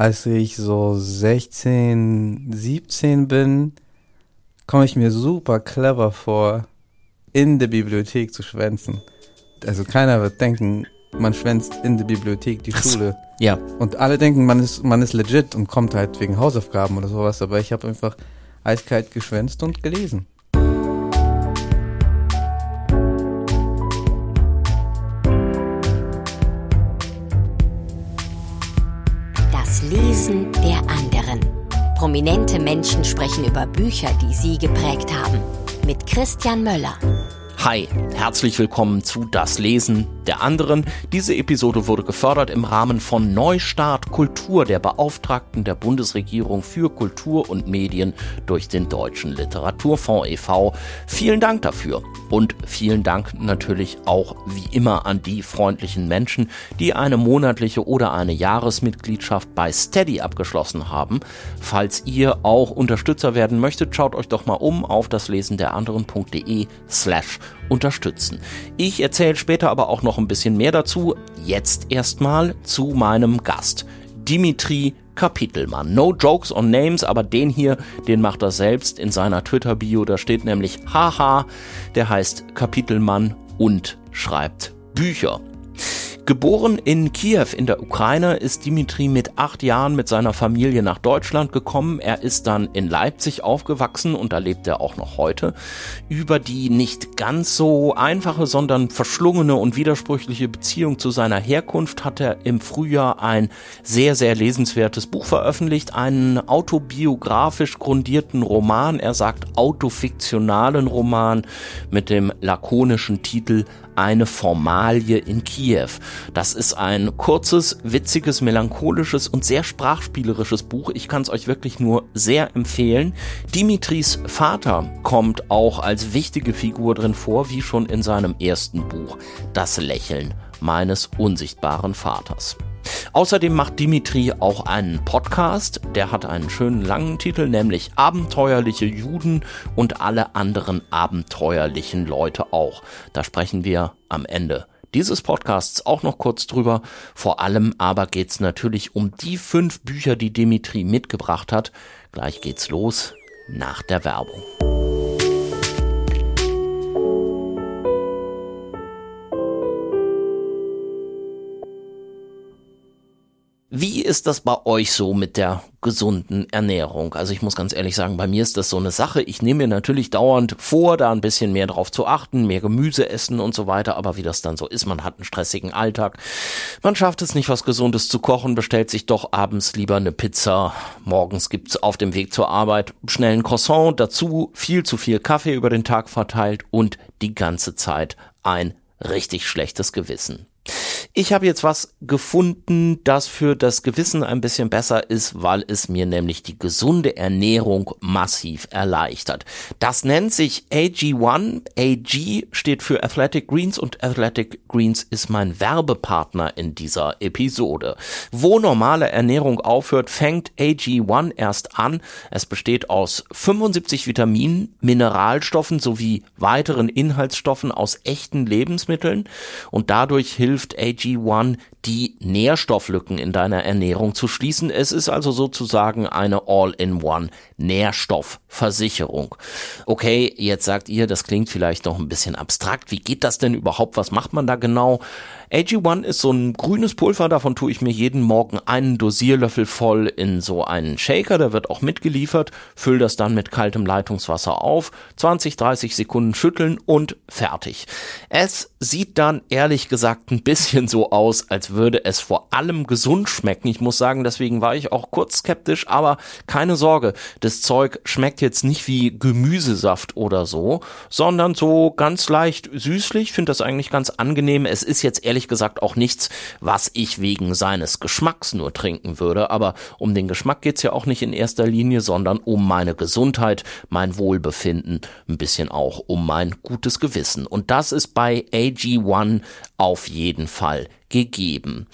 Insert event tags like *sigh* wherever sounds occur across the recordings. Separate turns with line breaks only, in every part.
als ich so 16, 17 bin, komme ich mir super clever vor, in der Bibliothek zu schwänzen. Also keiner wird denken, man schwänzt in der Bibliothek die Schule.
Ja.
Und alle denken, man ist, man ist legit und kommt halt wegen Hausaufgaben oder sowas, aber ich habe einfach eiskalt geschwänzt und gelesen.
Prominente Menschen sprechen über Bücher, die sie geprägt haben. Mit Christian Möller.
Hi, herzlich willkommen zu Das Lesen der anderen. Diese Episode wurde gefördert im Rahmen von Neustart Kultur der Beauftragten der Bundesregierung für Kultur und Medien durch den Deutschen Literaturfonds e.V. Vielen Dank dafür und vielen Dank natürlich auch wie immer an die freundlichen Menschen, die eine monatliche oder eine Jahresmitgliedschaft bei Steady abgeschlossen haben. Falls ihr auch Unterstützer werden möchtet, schaut euch doch mal um auf daslesenderanderen.de slash unterstützen. Ich erzähle später aber auch noch ein bisschen mehr dazu. Jetzt erstmal zu meinem Gast. Dimitri Kapitelmann. No jokes on names, aber den hier, den macht er selbst in seiner Twitter-Bio. Da steht nämlich Haha, der heißt Kapitelmann und schreibt Bücher. Geboren in Kiew in der Ukraine ist Dimitri mit acht Jahren mit seiner Familie nach Deutschland gekommen. Er ist dann in Leipzig aufgewachsen und da lebt er auch noch heute. Über die nicht ganz so einfache, sondern verschlungene und widersprüchliche Beziehung zu seiner Herkunft hat er im Frühjahr ein sehr, sehr lesenswertes Buch veröffentlicht, einen autobiografisch grundierten Roman, er sagt autofiktionalen Roman mit dem lakonischen Titel eine Formalie in Kiew. Das ist ein kurzes, witziges, melancholisches und sehr sprachspielerisches Buch. Ich kann es euch wirklich nur sehr empfehlen. Dimitris Vater kommt auch als wichtige Figur drin vor, wie schon in seinem ersten Buch Das Lächeln meines unsichtbaren Vaters. Außerdem macht Dimitri auch einen Podcast, der hat einen schönen langen Titel, nämlich Abenteuerliche Juden und alle anderen abenteuerlichen Leute auch. Da sprechen wir am Ende dieses Podcasts auch noch kurz drüber. Vor allem aber geht's natürlich um die fünf Bücher, die Dimitri mitgebracht hat. Gleich geht's los nach der Werbung. Wie ist das bei euch so mit der gesunden Ernährung? Also ich muss ganz ehrlich sagen, bei mir ist das so eine Sache. Ich nehme mir natürlich dauernd vor, da ein bisschen mehr drauf zu achten, mehr Gemüse essen und so weiter. Aber wie das dann so ist, man hat einen stressigen Alltag. Man schafft es nicht, was Gesundes zu kochen, bestellt sich doch abends lieber eine Pizza. Morgens gibt's auf dem Weg zur Arbeit schnell ein Croissant, dazu viel zu viel Kaffee über den Tag verteilt und die ganze Zeit ein richtig schlechtes Gewissen. Ich habe jetzt was gefunden, das für das Gewissen ein bisschen besser ist, weil es mir nämlich die gesunde Ernährung massiv erleichtert. Das nennt sich AG1. AG steht für Athletic Greens und Athletic Greens ist mein Werbepartner in dieser Episode. Wo normale Ernährung aufhört, fängt AG1 erst an. Es besteht aus 75 Vitaminen, Mineralstoffen sowie weiteren Inhaltsstoffen aus echten Lebensmitteln und dadurch hilft AG AG1 die Nährstofflücken in deiner Ernährung zu schließen. Es ist also sozusagen eine All-in-One Nährstoffversicherung. Okay, jetzt sagt ihr, das klingt vielleicht noch ein bisschen abstrakt. Wie geht das denn überhaupt? Was macht man da genau? AG1 ist so ein grünes Pulver, davon tue ich mir jeden Morgen einen Dosierlöffel voll in so einen Shaker, der wird auch mitgeliefert, füll das dann mit kaltem Leitungswasser auf, 20, 30 Sekunden schütteln und fertig. Es sieht dann ehrlich gesagt ein bisschen so aus, als würde es vor allem gesund schmecken. Ich muss sagen, deswegen war ich auch kurz skeptisch, aber keine Sorge, das Zeug schmeckt jetzt nicht wie Gemüsesaft oder so, sondern so ganz leicht süßlich, finde das eigentlich ganz angenehm. Es ist jetzt ehrlich gesagt auch nichts, was ich wegen seines Geschmacks nur trinken würde, aber um den Geschmack geht's ja auch nicht in erster Linie, sondern um meine Gesundheit, mein Wohlbefinden, ein bisschen auch um mein gutes Gewissen. Und das ist bei AG1 auf jeden Fall gegeben.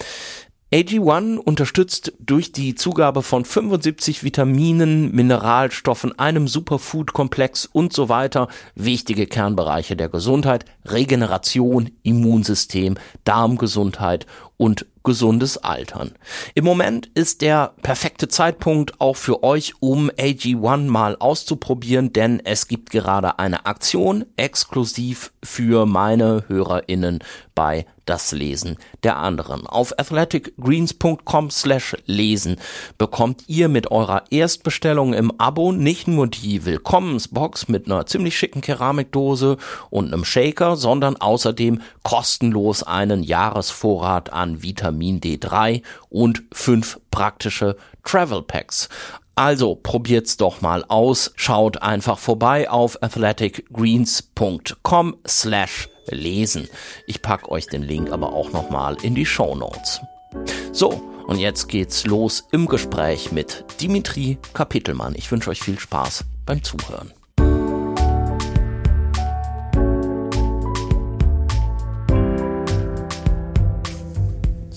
AG1 unterstützt durch die Zugabe von 75 Vitaminen, Mineralstoffen, einem Superfood-Komplex und so weiter wichtige Kernbereiche der Gesundheit, Regeneration, Immunsystem, Darmgesundheit und gesundes Altern. Im Moment ist der perfekte Zeitpunkt auch für euch, um AG1 mal auszuprobieren, denn es gibt gerade eine Aktion exklusiv für meine HörerInnen bei das Lesen der anderen. Auf athleticgreens.com slash lesen bekommt ihr mit eurer Erstbestellung im Abo nicht nur die Willkommensbox mit einer ziemlich schicken Keramikdose und einem Shaker, sondern außerdem kostenlos einen Jahresvorrat an Vitamin D3 und fünf praktische Travel Packs. Also probiert's doch mal aus. Schaut einfach vorbei auf athleticgreens.com slash lesen. Ich pack euch den Link aber auch nochmal in die Show Notes. So, und jetzt geht's los im Gespräch mit Dimitri Kapitelmann. Ich wünsche euch viel Spaß beim Zuhören.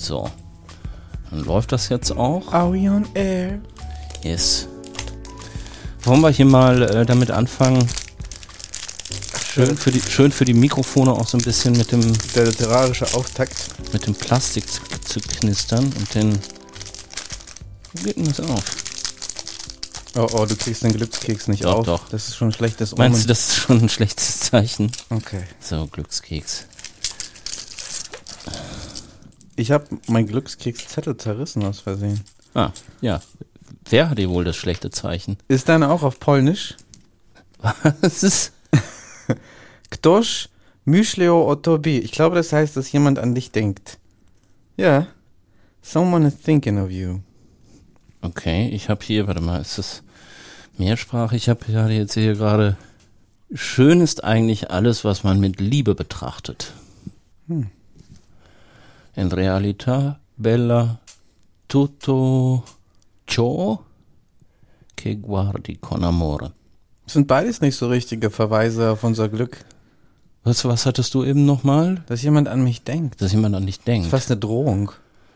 So, dann läuft das jetzt auch.
Are we on air?
Yes. Wollen wir hier mal äh, damit anfangen? Schön für, die, schön für die Mikrofone auch so ein bisschen mit dem,
Der literarische Auftakt.
mit dem Plastik zu, zu knistern und den. Wo geht denn das auf?
Oh, oh, du kriegst den Glückskeks nicht
Doch,
auf.
doch.
Das ist schon ein schlechtes Omen.
Meinst du, das ist schon ein schlechtes Zeichen?
Okay.
So, Glückskeks.
Ich habe mein Glückskekszettel zerrissen aus Versehen.
Ah, ja. Wer hat dir wohl das schlechte Zeichen?
Ist deine auch auf Polnisch?
Was ist. *laughs*
Ktoś myślał o tobie. Ich glaube, das heißt, dass jemand an dich denkt. Ja. Someone is thinking of you.
Okay, ich habe hier, warte mal, ist das mehrsprachig? Ich habe ja jetzt hier gerade. Schön ist eigentlich alles, was man mit Liebe betrachtet.
Hm.
In realtà bella tutto ciò che guardi con amore.
Das sind beides nicht so richtige Verweise auf unser Glück.
Was, was hattest du eben nochmal?
Dass jemand an mich denkt.
Dass jemand an dich
Das
denkt.
ist fast eine Drohung.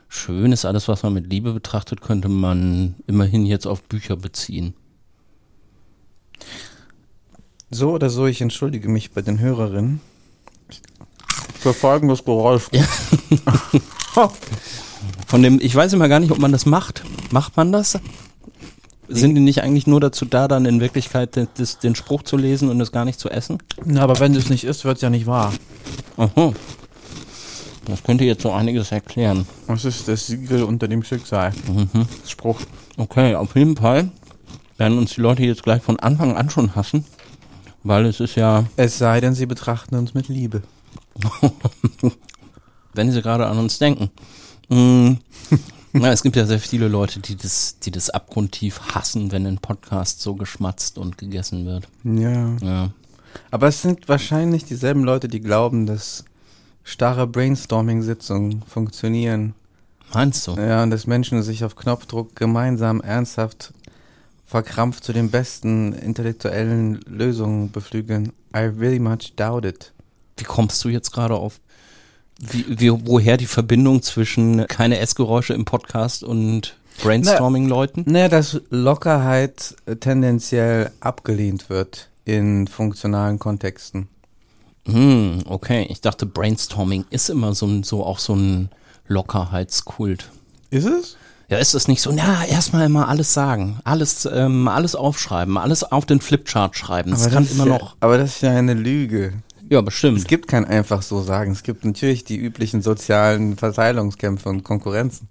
Schön ist alles, was man mit Liebe betrachtet, könnte man immerhin jetzt auf Bücher beziehen.
So oder so, ich entschuldige mich bei den Hörerinnen. Für folgendes Geräusch.
Von dem, ich weiß immer gar nicht, ob man das macht. Macht man das? Sind die nicht eigentlich nur dazu da, dann in Wirklichkeit den, das, den Spruch zu lesen und es gar nicht zu essen?
Na, aber wenn das nicht ist, wird es ja nicht wahr.
Aha. Das könnte jetzt so einiges erklären.
Das ist das Siegel unter dem Schicksal.
Mhm.
Spruch.
Okay, auf jeden Fall werden uns die Leute jetzt gleich von Anfang an schon hassen, weil es ist ja,
Es sei denn, sie betrachten uns mit Liebe. *laughs*
wenn sie gerade an uns denken. Mm, *laughs* na, es gibt ja sehr viele Leute, die das, die das abgrundtief hassen, wenn ein Podcast so geschmatzt und gegessen wird.
Ja.
Ja.
Aber es sind wahrscheinlich dieselben Leute, die glauben, dass starre Brainstorming-Sitzungen funktionieren.
Meinst du?
Ja, und dass Menschen sich auf Knopfdruck gemeinsam ernsthaft verkrampft zu den besten intellektuellen Lösungen beflügeln. I really much doubt it.
Wie kommst du jetzt gerade auf, wie, wie, woher die Verbindung zwischen keine Essgeräusche im Podcast und Brainstorming-Leuten?
Naja, dass Lockerheit tendenziell abgelehnt wird in funktionalen Kontexten.
Hm, okay. Ich dachte, Brainstorming ist immer so ein, so auch so ein Lockerheitskult.
Ist es?
Ja, ist es nicht so, na, erstmal immer alles sagen, alles, ähm, alles aufschreiben, alles auf den Flipchart schreiben. Das kann
ist
immer
ja,
noch.
Aber das ist ja eine Lüge.
Ja,
Es
bestimmt.
gibt kein einfach so sagen. Es gibt natürlich die üblichen sozialen Verteilungskämpfe und Konkurrenzen.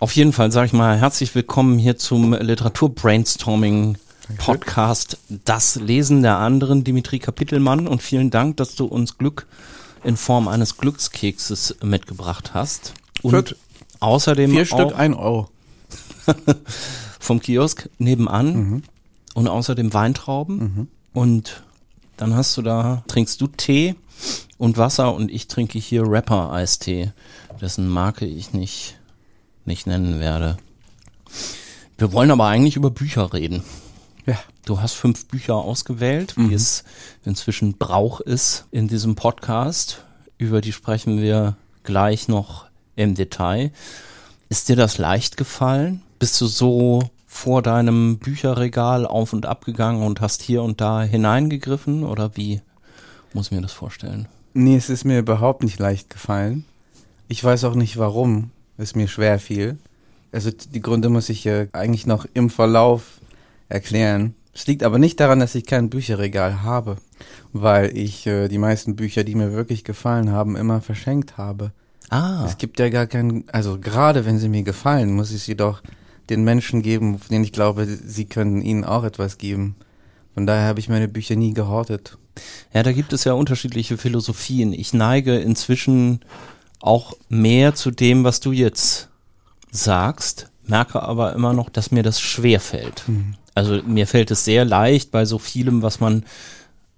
Auf jeden Fall sage ich mal herzlich willkommen hier zum Literatur-Brainstorming Podcast Das Lesen der anderen, Dimitri Kapitelmann. Und vielen Dank, dass du uns Glück in Form eines Glückskekses mitgebracht hast. Und
Viert-
außerdem
Vier Stück, ein Euro. *laughs*
vom Kiosk nebenan
Mhm.
und außerdem Weintrauben. Und dann hast du da, trinkst du Tee und Wasser und ich trinke hier Rapper-Eistee, dessen Marke ich nicht, nicht nennen werde. Wir wollen aber eigentlich über Bücher reden.
Ja.
Du hast fünf Bücher ausgewählt, wie es inzwischen Brauch ist in diesem Podcast. Über die sprechen wir gleich noch im Detail. Ist dir das leicht gefallen? Bist du so vor deinem Bücherregal auf und ab gegangen und hast hier und da hineingegriffen oder wie muss ich mir das vorstellen?
Nee, es ist mir überhaupt nicht leicht gefallen. Ich weiß auch nicht, warum es mir schwer fiel. Also die Gründe muss ich ja eigentlich noch im Verlauf erklären. Es liegt aber nicht daran, dass ich kein Bücherregal habe, weil ich äh, die meisten Bücher, die mir wirklich gefallen haben, immer verschenkt habe.
Ah.
Es gibt ja gar keinen, also gerade wenn sie mir gefallen, muss ich sie doch den Menschen geben, von denen ich glaube, sie können ihnen auch etwas geben. Von daher habe ich meine Bücher nie gehortet.
Ja, da gibt es ja unterschiedliche Philosophien. Ich neige inzwischen auch mehr zu dem, was du jetzt sagst, merke aber immer noch, dass mir das schwer fällt.
Mhm.
Also mir fällt es sehr leicht bei so vielem, was man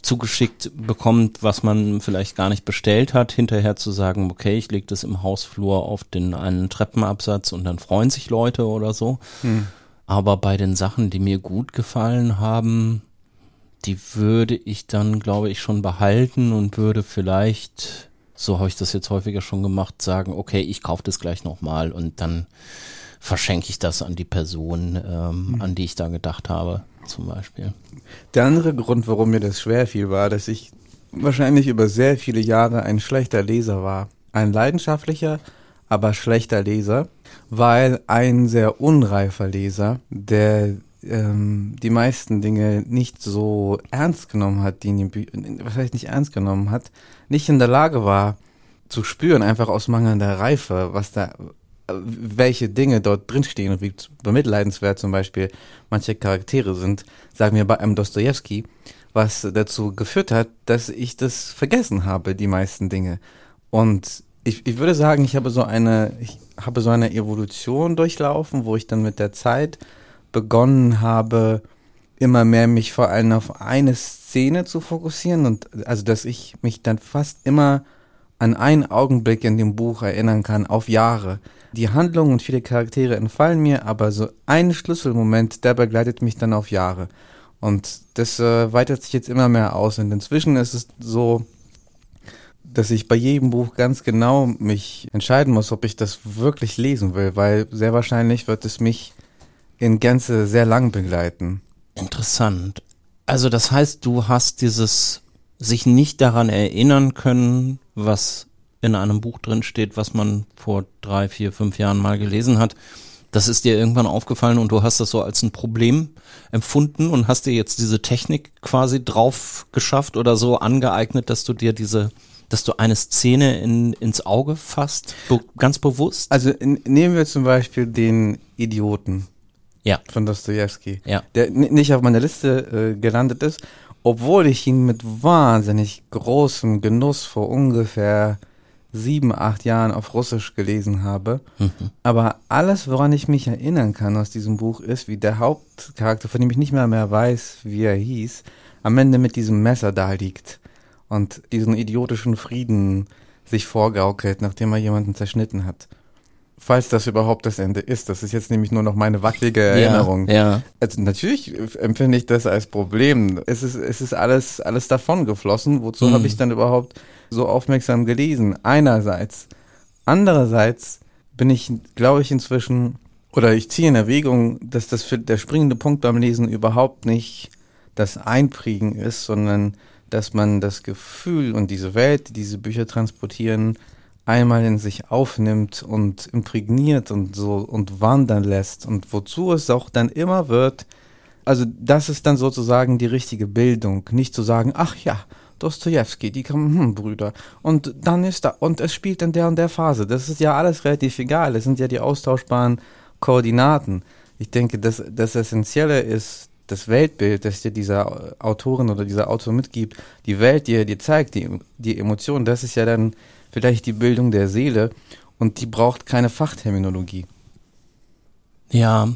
zugeschickt bekommt, was man vielleicht gar nicht bestellt hat, hinterher zu sagen, okay, ich lege das im Hausflur auf den einen Treppenabsatz und dann freuen sich Leute oder so.
Hm.
Aber bei den Sachen, die mir gut gefallen haben, die würde ich dann, glaube ich, schon behalten und würde vielleicht, so habe ich das jetzt häufiger schon gemacht, sagen, okay, ich kaufe das gleich nochmal und dann verschenke ich das an die Person, ähm,
Mhm.
an die ich da gedacht habe, zum Beispiel.
Der andere Grund, warum mir das schwer fiel, war, dass ich wahrscheinlich über sehr viele Jahre ein schlechter Leser war. Ein leidenschaftlicher, aber schlechter Leser, weil ein sehr unreifer Leser, der ähm, die meisten Dinge nicht so ernst genommen hat, die in den Büchern, was heißt nicht ernst genommen hat, nicht in der Lage war zu spüren, einfach aus mangelnder Reife, was da, welche Dinge dort drinstehen und wie bemitleidenswert zum Beispiel manche Charaktere sind, sagen wir bei einem Dostoevsky, was dazu geführt hat, dass ich das vergessen habe, die meisten Dinge. Und ich, ich würde sagen, ich habe so eine, ich habe so eine Evolution durchlaufen, wo ich dann mit der Zeit begonnen habe, immer mehr mich vor allem auf eine Szene zu fokussieren und also dass ich mich dann fast immer an einen Augenblick in dem Buch erinnern kann, auf Jahre. Die Handlung und viele Charaktere entfallen mir, aber so ein Schlüsselmoment, der begleitet mich dann auf Jahre. Und das äh, weitet sich jetzt immer mehr aus. Und inzwischen ist es so, dass ich bei jedem Buch ganz genau mich entscheiden muss, ob ich das wirklich lesen will, weil sehr wahrscheinlich wird es mich in Gänze sehr lang begleiten.
Interessant. Also das heißt, du hast dieses sich nicht daran erinnern können, was in einem Buch drin steht, was man vor drei, vier, fünf Jahren mal gelesen hat. Das ist dir irgendwann aufgefallen und du hast das so als ein Problem empfunden und hast dir jetzt diese Technik quasi drauf geschafft oder so angeeignet, dass du dir diese, dass du eine Szene in, ins Auge fasst, be ganz bewusst?
Also in, nehmen wir zum Beispiel den Idioten
Ja,
von Dostoevsky,
ja.
der nicht auf meiner Liste äh, gelandet ist, obwohl ich ihn mit wahnsinnig großem Genuss vor ungefähr sieben, acht Jahren auf Russisch gelesen habe.
Mhm.
Aber alles, woran ich mich erinnern kann aus diesem Buch, ist, wie der Hauptcharakter, von dem ich nicht mehr mehr weiß, wie er hieß, am Ende mit diesem Messer da liegt und diesen idiotischen Frieden sich vorgaukelt, nachdem er jemanden zerschnitten hat. Falls das überhaupt das Ende ist. Das ist jetzt nämlich nur noch meine wackelige Erinnerung.
Ja, ja.
Also natürlich empfinde ich das als Problem. Es ist, es ist alles, alles davon geflossen. Wozu
Mhm.
habe ich dann überhaupt so aufmerksam gelesen? Einerseits. Andererseits bin ich, glaube ich, inzwischen, oder ich ziehe in Erwägung, dass das für der springende Punkt beim Lesen überhaupt nicht das Einprägen ist, sondern dass man das Gefühl und diese Welt, die diese Bücher transportieren, einmal in sich aufnimmt und imprägniert und so und wandern lässt und wozu es auch dann immer wird, also das ist dann sozusagen die richtige Bildung, nicht zu sagen, ach ja, Dostoevsky, die kommen, hm, Brüder, und dann ist da, und es spielt in der und der Phase, das ist ja alles relativ egal, es sind ja die austauschbaren Koordinaten. Ich denke, das, das Essentielle ist das Weltbild, das dir dieser Autorin oder dieser Autor mitgibt, die Welt, die er dir zeigt, die, die Emotionen, das ist ja dann vielleicht die Bildung der Seele und die braucht keine Fachterminologie.
Ja,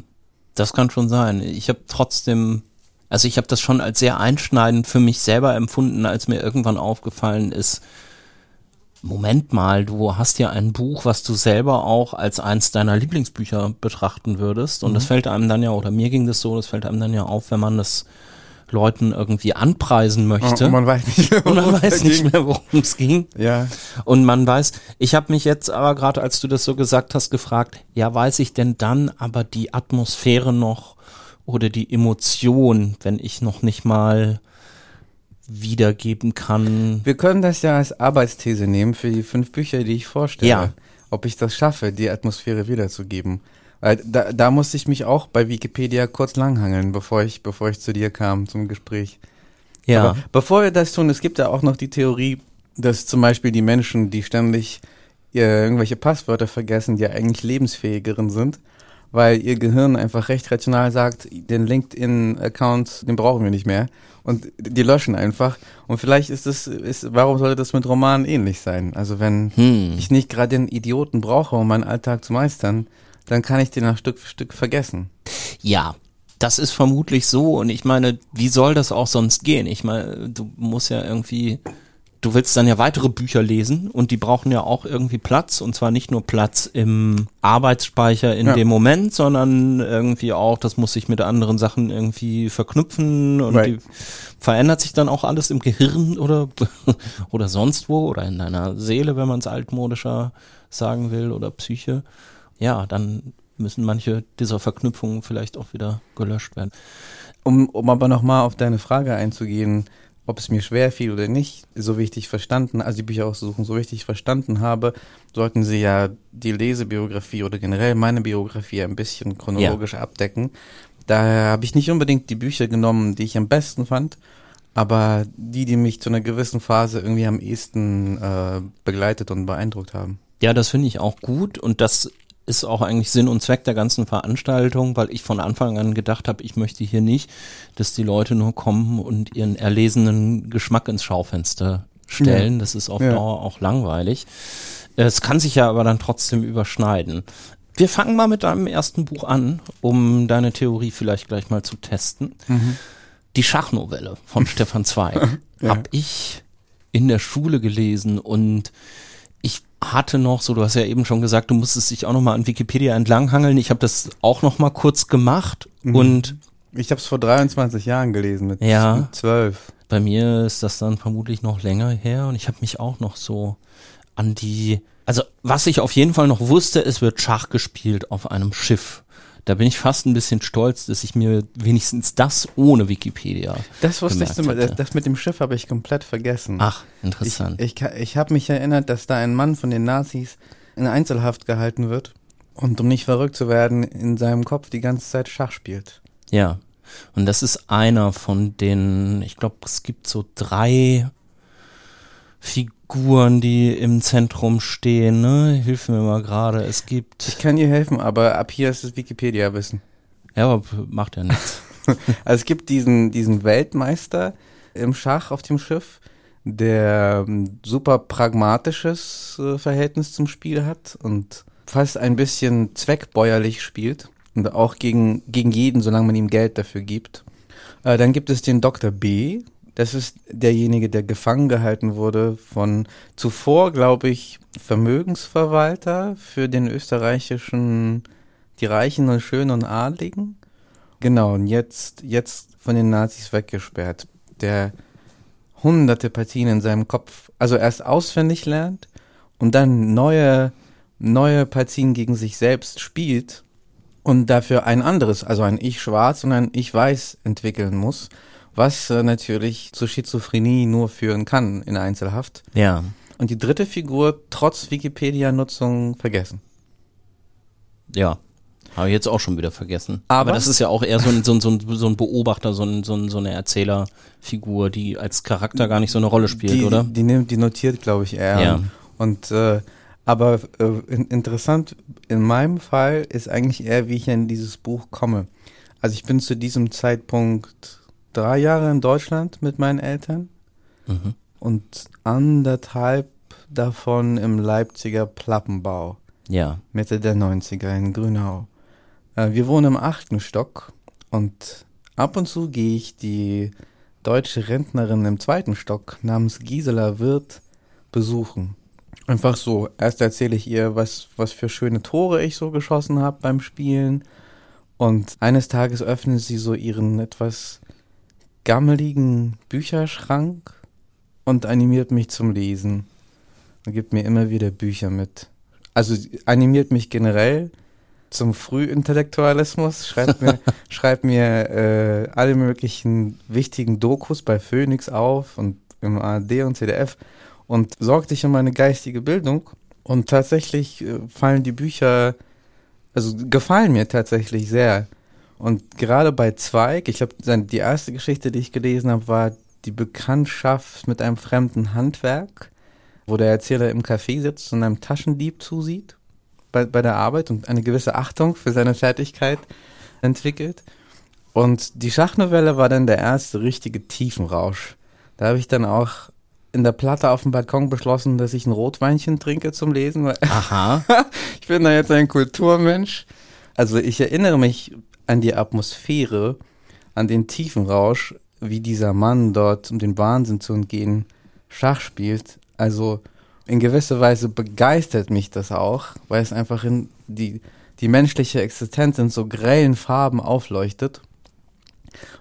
das kann schon sein. Ich habe trotzdem, also ich habe das schon als sehr einschneidend für mich selber empfunden, als mir irgendwann aufgefallen ist, Moment mal, du hast ja ein Buch, was du selber auch als eins deiner Lieblingsbücher betrachten würdest. Und das fällt einem dann ja, oder mir ging das so, das fällt einem dann ja auf, wenn man das Leuten irgendwie anpreisen möchte.
Und man weiß nicht,
man
worum es
weiß nicht mehr, worum es ging.
Ja,
Und man weiß, ich habe mich jetzt aber gerade, als du das so gesagt hast, gefragt, ja, weiß ich denn dann aber die Atmosphäre noch oder die Emotion, wenn ich noch nicht mal wiedergeben kann?
wir können das ja als Arbeitsthese nehmen für die fünf Bücher, die ich vorstelle.
Ja.
ob ich das schaffe, die Atmosphäre wiederzugeben. Weil da, da musste ich mich auch bei Wikipedia kurz langhangeln, bevor ich, bevor ich zu dir kam zum Gespräch.
Ja.
Aber bevor wir das tun, es gibt ja auch noch die Theorie, dass zum Beispiel die Menschen, die ständig äh, irgendwelche Passwörter vergessen, die eigentlich lebensfähigeren sind, weil ihr Gehirn einfach recht rational sagt, den LinkedIn-Account, den brauchen wir nicht mehr. Und die löschen einfach. Und vielleicht ist das, ist, warum sollte das mit Romanen ähnlich sein? Also wenn
Hm.
ich nicht gerade den Idioten brauche, um meinen Alltag zu meistern, dann kann ich den nach Stück für Stück vergessen.
Ja, das ist vermutlich so. Und ich meine, wie soll das auch sonst gehen? Ich meine, du musst ja irgendwie, du willst dann ja weitere Bücher lesen und die brauchen ja auch irgendwie Platz. Und zwar nicht nur Platz im Arbeitsspeicher in
Ja.
dem Moment, sondern irgendwie auch, das muss sich mit anderen Sachen irgendwie verknüpfen und
Right.
die verändert sich dann auch alles im Gehirn oder, *laughs* oder sonst wo oder in deiner Seele, wenn man es altmodischer sagen will oder Psyche. Ja, dann müssen manche dieser Verknüpfungen vielleicht auch wieder gelöscht werden.
Um, um aber nochmal auf deine Frage einzugehen, ob es mir schwer fiel oder nicht, so wie ich dich verstanden, also die Bücher aussuchen, so wie ich dich verstanden habe, sollten sie ja die Lesebiografie oder generell meine Biografie ein bisschen chronologisch abdecken. Daher habe ich nicht unbedingt die Bücher genommen, die ich am besten fand, aber die, die mich zu einer gewissen Phase irgendwie am ehesten äh, begleitet und beeindruckt haben.
Ja, das finde ich auch gut und das ist auch eigentlich Sinn und Zweck der ganzen Veranstaltung, weil ich von Anfang an gedacht habe, ich möchte hier nicht, dass die Leute nur kommen und ihren erlesenen Geschmack ins Schaufenster stellen. Das ist auf
Ja.
Dauer auch langweilig. Es kann sich ja aber dann trotzdem überschneiden. Wir fangen mal mit deinem ersten Buch an, um deine Theorie vielleicht gleich mal zu testen. Die Schachnovelle von *laughs* Stefan Zweig
Ja.
habe ich in der Schule gelesen und hatte noch so, du hast ja eben schon gesagt, du musstest dich auch noch mal an Wikipedia entlanghangeln. Ich habe das auch noch mal kurz gemacht
Mhm.
und
Ich habe es vor 23 Jahren gelesen, mit,
Ja.
mit 12.
bei mir ist das dann vermutlich noch länger her und ich habe mich auch noch so an die, also was ich auf jeden Fall noch wusste, es wird Schach gespielt auf einem Schiff. Da bin ich fast ein bisschen stolz, dass ich mir wenigstens das ohne Wikipedia.
Das wusste ich, zum, das,
hatte.
das mit dem Schiff habe ich komplett vergessen.
Ach,
Ich,
interessant.
ich, ka- ich habe mich erinnert, dass da ein Mann von den Nazis in Einzelhaft gehalten wird und um nicht verrückt zu werden, in seinem Kopf die ganze Zeit Schach spielt.
Ja. Und das ist einer von den, ich glaube, es gibt so drei Figuren, die im Zentrum stehen, ne? Hilf mir mal gerade. Es gibt,
Ich kann dir helfen, aber ab hier ist es Wikipedia-Wissen.
ja, aber macht ja nichts. *laughs*
Also es gibt diesen, diesen Weltmeister im Schach auf dem Schiff, der ähm, super pragmatisches äh, Verhältnis zum Spiel hat und fast ein bisschen zweckbäuerlich spielt und auch gegen, gegen jeden, solange man ihm Geld dafür gibt. Äh, dann gibt es den Dr. B. Das ist derjenige, der gefangen gehalten wurde von zuvor, glaube ich, Vermögensverwalter für den österreichischen, die Reichen und Schönen und Adligen. Genau, und jetzt, jetzt von den Nazis weggesperrt. Der hunderte Partien in seinem Kopf, also erst auswendig lernt und dann neue, neue Partien gegen sich selbst spielt und dafür ein anderes, also ein Ich schwarz und ein Ich weiß entwickeln muss, was äh, natürlich zur Schizophrenie nur führen kann in Einzelhaft.
ja.
Und die dritte Figur trotz Wikipedia-Nutzung vergessen.
Ja. Habe ich jetzt auch schon wieder vergessen.
Aber-
das ist ja auch eher so ein, so ein, so ein, so ein Beobachter, so, ein, so, ein, so eine Erzählerfigur, die als Charakter gar nicht so eine Rolle spielt,
die,
oder?
Die, die, nimmt, die notiert, glaube ich, eher.
Ja.
Und äh, aber äh, in, interessant in meinem Fall ist eigentlich eher, wie ich in dieses Buch komme. Also ich bin zu diesem Zeitpunkt drei Jahre in Deutschland mit meinen Eltern
Mhm.
und anderthalb davon im Leipziger Plappenbau,
Ja.
Mitte der 90er in Grünau. Äh, wir wohnen im achten Stock und ab und zu gehe ich die deutsche Rentnerin im zweiten Stock namens Gisela Wirth besuchen. Einfach so. Erst erzähle ich ihr, was, was für schöne Tore ich so geschossen habe beim Spielen. Und eines Tages öffnet sie so ihren etwas gammeligen Bücherschrank und animiert mich zum Lesen. Und gibt mir immer wieder Bücher mit. Also animiert mich generell zum Frühintellektualismus, schreibt mir, *laughs* schreibt mir äh, alle möglichen wichtigen Dokus bei Phoenix auf und im ARD und CDF und sorgt sich um meine geistige Bildung. Und tatsächlich äh, fallen die Bücher, also gefallen mir tatsächlich sehr. Und gerade bei Zweig, ich glaube, die erste Geschichte, die ich gelesen habe, war die Bekanntschaft mit einem fremden Handwerk, wo der Erzähler im Café sitzt und einem Taschendieb zusieht bei, bei der Arbeit und eine gewisse Achtung für seine Fertigkeit entwickelt. Und die Schachnovelle war dann der erste richtige Tiefenrausch. Da habe ich dann auch in der Platte auf dem Balkon beschlossen, dass ich ein Rotweinchen trinke zum Lesen.
Aha. *laughs*
ich bin da jetzt ein Kulturmensch. Also ich erinnere mich an die Atmosphäre, an den Tiefenrausch, wie dieser Mann dort, um den Wahnsinn zu entgehen, Schach spielt. Also in gewisser Weise begeistert mich das auch, weil es einfach in die, die menschliche Existenz in so grellen Farben aufleuchtet.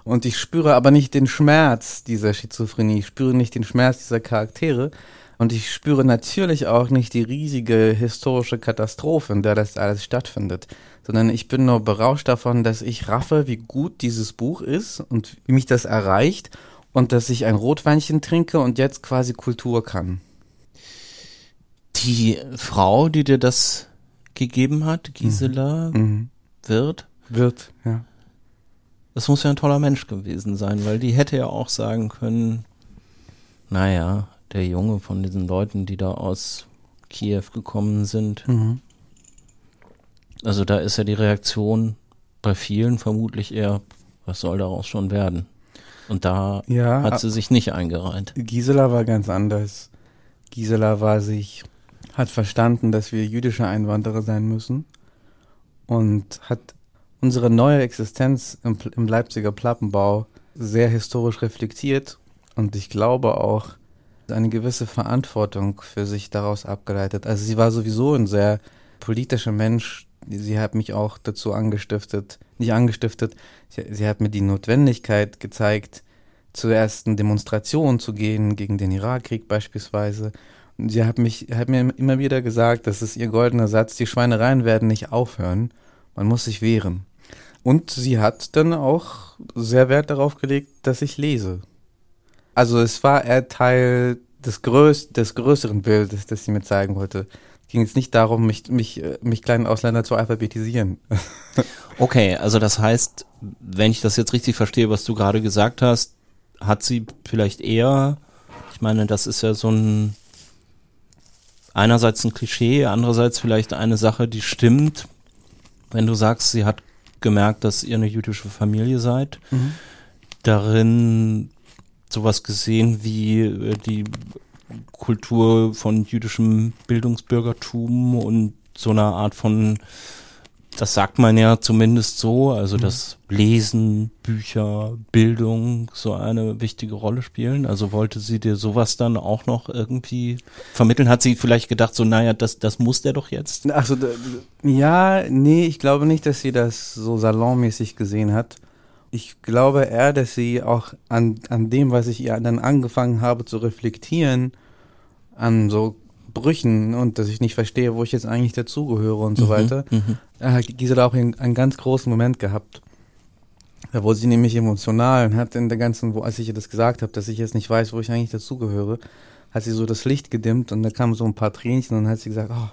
Und ich spüre aber nicht den Schmerz dieser Schizophrenie, ich spüre nicht den Schmerz dieser Charaktere. Und ich spüre natürlich auch nicht die riesige historische Katastrophe, in der das alles stattfindet, sondern ich bin nur berauscht davon, dass ich raffe, wie gut dieses Buch ist und wie mich das erreicht und dass ich ein Rotweinchen trinke und jetzt quasi Kultur kann.
Die Frau, die dir das gegeben hat, Gisela, mhm. wird?
Wird, ja.
Das muss ja ein toller Mensch gewesen sein, weil die hätte ja auch sagen können, naja, der Junge von diesen Leuten, die da aus Kiew gekommen sind. Mhm. Also da ist ja die Reaktion bei vielen vermutlich eher, was soll daraus schon werden? Und da ja, hat sie sich nicht eingereiht.
Gisela war ganz anders. Gisela war sich, hat verstanden, dass wir jüdische Einwanderer sein müssen und hat unsere neue Existenz im, im Leipziger Plattenbau sehr historisch reflektiert und ich glaube auch eine gewisse Verantwortung für sich daraus abgeleitet. Also sie war sowieso ein sehr politischer Mensch. Sie hat mich auch dazu angestiftet, nicht angestiftet, sie, sie hat mir die Notwendigkeit gezeigt, zur ersten Demonstration zu gehen gegen den Irakkrieg beispielsweise. Und sie hat mich, hat mir immer wieder gesagt, das ist ihr goldener Satz, die Schweinereien werden nicht aufhören, man muss sich wehren. Und sie hat dann auch sehr Wert darauf gelegt, dass ich lese. Also es war eher Teil des, größ des größeren Bildes, das sie mir zeigen wollte. Es ging jetzt nicht darum, mich, mich, äh, mich kleinen Ausländer zu alphabetisieren. *laughs*
okay, also das heißt, wenn ich das jetzt richtig verstehe, was du gerade gesagt hast, hat sie vielleicht eher, ich meine, das ist ja so ein einerseits ein Klischee, andererseits vielleicht eine Sache, die stimmt, wenn du sagst, sie hat gemerkt, dass ihr eine jüdische Familie seid. Mhm. Darin sowas gesehen wie äh, die Kultur von jüdischem Bildungsbürgertum und so eine Art von, das sagt man ja zumindest so, also mhm. dass Lesen, Bücher, Bildung so eine wichtige Rolle spielen. Also wollte sie dir sowas dann auch noch irgendwie vermitteln? Hat sie vielleicht gedacht, so, naja, das, das muss der doch jetzt?
Achso, ja, nee, ich glaube nicht, dass sie das so salonmäßig gesehen hat. Ich glaube eher, dass sie auch an, an dem, was ich ihr dann angefangen habe zu reflektieren, an so Brüchen und dass ich nicht verstehe, wo ich jetzt eigentlich dazugehöre und so mhm, weiter, mhm. hat Gisela auch einen, einen ganz großen Moment gehabt. Da wurde sie nämlich emotional und hat in der ganzen, wo, als ich ihr das gesagt habe, dass ich jetzt nicht weiß, wo ich eigentlich dazugehöre, hat sie so das Licht gedimmt und da kamen so ein paar Tränchen und hat sie gesagt, oh,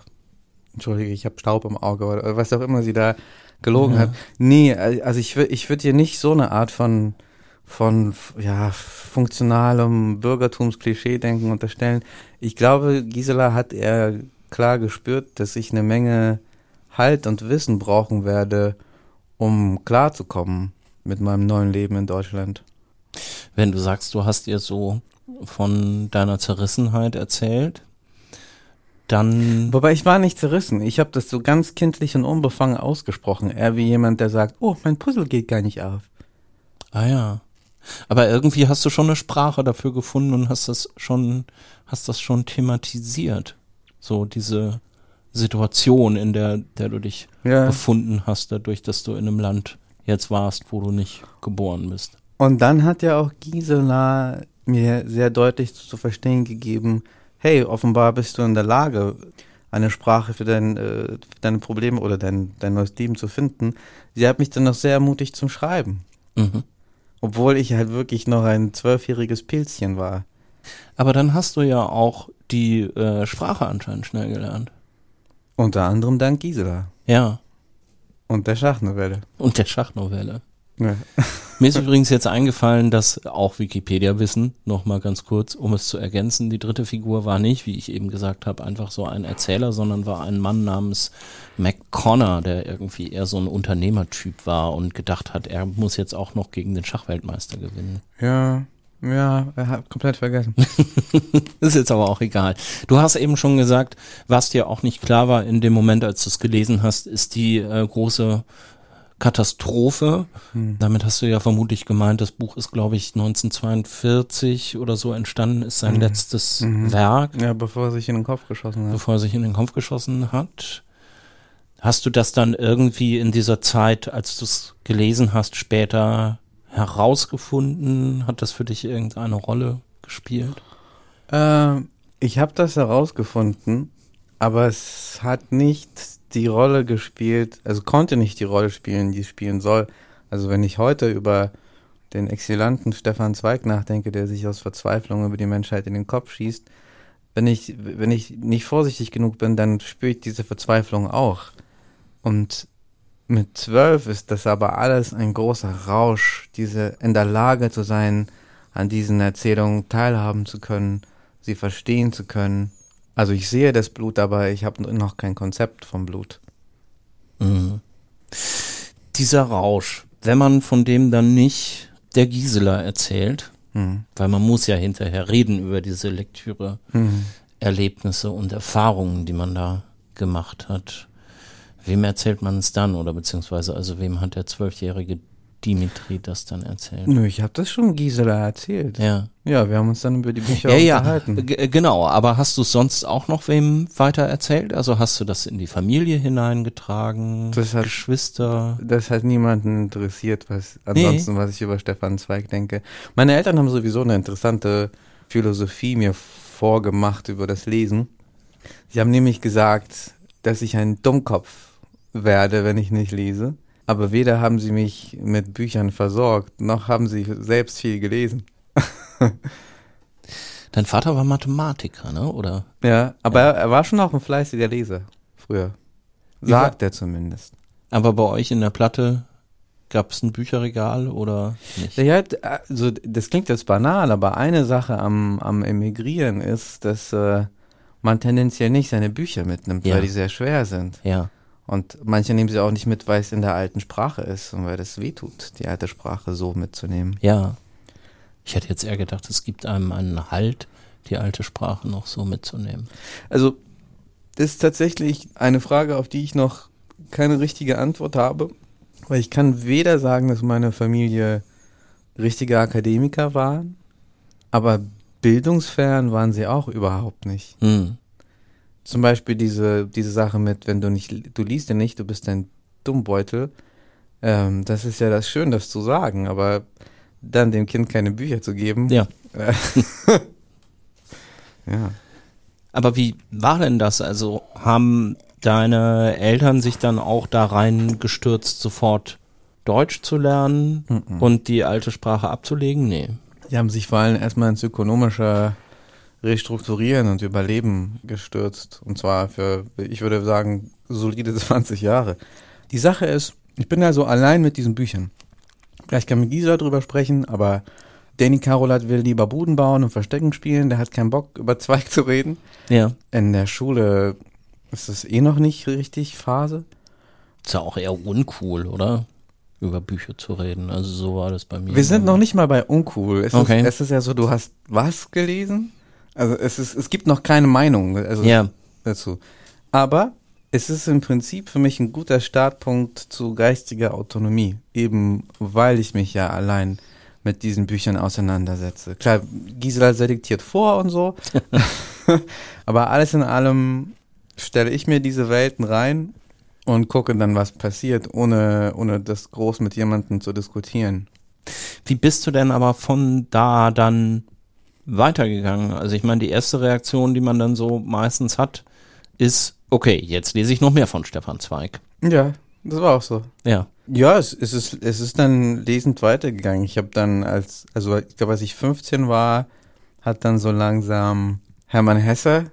entschuldige, ich habe Staub im Auge oder was auch immer sie da gelogen ja. hat. Nee, also ich würde ich würde ihr nicht so eine Art von von ja funktionalem Bürgertumsklischee-Denken unterstellen. Ich glaube, Gisela hat eher klar gespürt, dass ich eine Menge Halt und Wissen brauchen werde, um klarzukommen mit meinem neuen Leben in Deutschland.
Wenn du sagst, du hast ihr so von deiner Zerrissenheit erzählt, dann.
Wobei ich war nicht zerrissen. Ich habe das so ganz kindlich und unbefangen ausgesprochen. Eher wie jemand, der sagt, oh, mein Puzzle geht gar nicht auf.
Ah ja. Aber irgendwie hast du schon eine Sprache dafür gefunden und hast das schon, hast das schon thematisiert. So diese Situation, in der, der du dich ja. befunden hast, dadurch, dass du in einem Land jetzt warst, wo du nicht geboren bist.
Und dann hat ja auch Gisela mir sehr deutlich zu verstehen gegeben, hey, offenbar bist du in der Lage, eine Sprache für, dein, äh, für deine Probleme oder dein, dein neues Leben zu finden. Sie hat mich dann noch sehr ermutigt zum Schreiben. Mhm. Obwohl ich halt wirklich noch ein zwölfjähriges Pilzchen war.
Aber dann hast du ja auch die äh, Sprache anscheinend schnell gelernt.
Unter anderem dank Gisela
Ja.
und der Schachnovelle.
Und der Schachnovelle.
Ja. *laughs*
Mir ist übrigens jetzt eingefallen, dass auch Wikipedia-Wissen, nochmal ganz kurz, um es zu ergänzen, die dritte Figur war nicht, wie ich eben gesagt habe, einfach so ein Erzähler, sondern war ein Mann namens McConnor, der irgendwie eher so ein Unternehmertyp war und gedacht hat, er muss jetzt auch noch gegen den Schachweltmeister gewinnen.
Ja, ja, er hat komplett vergessen. *laughs*
ist jetzt aber auch egal. Du hast eben schon gesagt, was dir auch nicht klar war in dem Moment, als du es gelesen hast, ist die äh, große Katastrophe. Hm. Damit hast du ja vermutlich gemeint, das Buch ist, glaube ich, 1942 oder so entstanden, ist sein mhm. letztes mhm. Werk.
Ja, bevor er sich in den Kopf geschossen hat.
Bevor er sich in den Kopf geschossen hat. Hast du das dann irgendwie in dieser Zeit, als du es gelesen hast, später herausgefunden? Hat das für dich irgendeine Rolle gespielt?
Äh, ich habe das herausgefunden, aber es hat nicht die Rolle gespielt, also konnte nicht die Rolle spielen, die es spielen soll. Also wenn ich heute über den exzellenten Stefan Zweig nachdenke, der sich aus Verzweiflung über die Menschheit in den Kopf schießt, wenn ich, wenn ich nicht vorsichtig genug bin, dann spüre ich diese Verzweiflung auch. Und mit zwölf ist das aber alles ein großer Rausch, diese in der Lage zu sein, an diesen Erzählungen teilhaben zu können, sie verstehen zu können also ich sehe das Blut, aber ich habe noch kein Konzept vom Blut.
Mhm. Dieser Rausch, wenn man von dem dann nicht der Gisela erzählt, mhm. weil man muss ja hinterher reden über diese Lektüre, mhm. Erlebnisse und Erfahrungen, die man da gemacht hat. Wem erzählt man es dann oder beziehungsweise also wem hat der zwölfjährige Dimitri das dann erzählt.
Nö, ich habe das schon Gisela erzählt.
Ja.
Ja, wir haben uns dann über die Bücher
ja,
unterhalten.
Ja, äh, genau. Aber hast du sonst auch noch wem weiter erzählt? Also hast du das in die Familie hineingetragen?
Das hat,
Geschwister?
Das hat niemanden interessiert, was ansonsten, nee. was ich über Stefan Zweig denke. Meine Eltern haben sowieso eine interessante Philosophie mir vorgemacht über das Lesen. Sie haben nämlich gesagt, dass ich ein Dummkopf werde, wenn ich nicht lese. Aber weder haben sie mich mit Büchern versorgt, noch haben sie selbst viel gelesen. *laughs*
Dein Vater war Mathematiker, ne? Oder?
Ja, aber ja. Er, war schon auch ein fleißiger Leser früher. Sagt er zumindest.
Aber bei euch in der Platte gab es ein Bücherregal oder nicht?
Ja, also das klingt jetzt banal, aber eine Sache am, am Emigrieren ist, dass äh, man tendenziell nicht seine Bücher mitnimmt, ja. weil die sehr schwer sind.
Ja.
Und manche nehmen sie auch nicht mit, weil es in der alten Sprache ist und weil das wehtut, die alte Sprache so mitzunehmen.
Ja. Ich hätte jetzt eher gedacht, es gibt einem einen Halt, die alte Sprache noch so mitzunehmen.
Also, das ist tatsächlich eine Frage, auf die ich noch keine richtige Antwort habe, weil ich kann weder sagen, dass meine Familie richtige Akademiker waren, aber bildungsfern waren sie auch überhaupt nicht. Hm. Zum Beispiel diese, diese Sache mit, wenn du nicht, du liest ja nicht, du bist ein Dummbeutel. Ähm, das ist ja das Schön, das zu sagen, aber dann dem Kind keine Bücher zu geben.
Ja.
Äh, *laughs* ja.
Aber wie war denn das? Also haben deine Eltern sich dann auch da reingestürzt, sofort Deutsch zu lernen mhm. und die alte Sprache abzulegen? Nee.
Die haben sich vor allem erstmal ins ökonomische Restrukturieren und Überleben gestürzt. Und zwar für, ich würde sagen, solide *laughs* 20 Jahre. Die Sache ist, ich bin also allein mit diesen Büchern. Vielleicht kann mit Gisela drüber sprechen, aber Danny Carolat will lieber Buden bauen und Verstecken spielen. Der hat keinen Bock, *laughs* über Zweig zu reden.
Ja.
In der Schule ist es eh noch nicht richtig Phase.
Ist ja auch eher uncool, oder? Über Bücher zu reden. Also so war das bei mir.
Wir sind noch nicht mal bei uncool. Es,
okay.
ist, es ist ja so, du hast was gelesen? Also es ist, es gibt noch keine Meinung also
ja.
dazu. Aber es ist im Prinzip für mich ein guter Startpunkt zu geistiger Autonomie, eben weil ich mich ja allein mit diesen Büchern auseinandersetze. Klar, Gisela selektiert vor und so, *laughs* *laughs* aber alles in allem stelle ich mir diese Welten rein und gucke dann, was passiert, ohne, ohne das groß mit jemandem zu diskutieren.
Wie bist du denn aber von da dann weitergegangen? Also ich meine, die erste Reaktion, die man dann so meistens hat, ist, okay, jetzt lese ich noch mehr von Stefan Zweig.
Ja, das war auch so.
Ja.
Ja, es, es, ist, es ist dann lesend weitergegangen. Ich habe dann als, also ich glaube, als ich 15 war, hat dann so langsam Hermann Hesse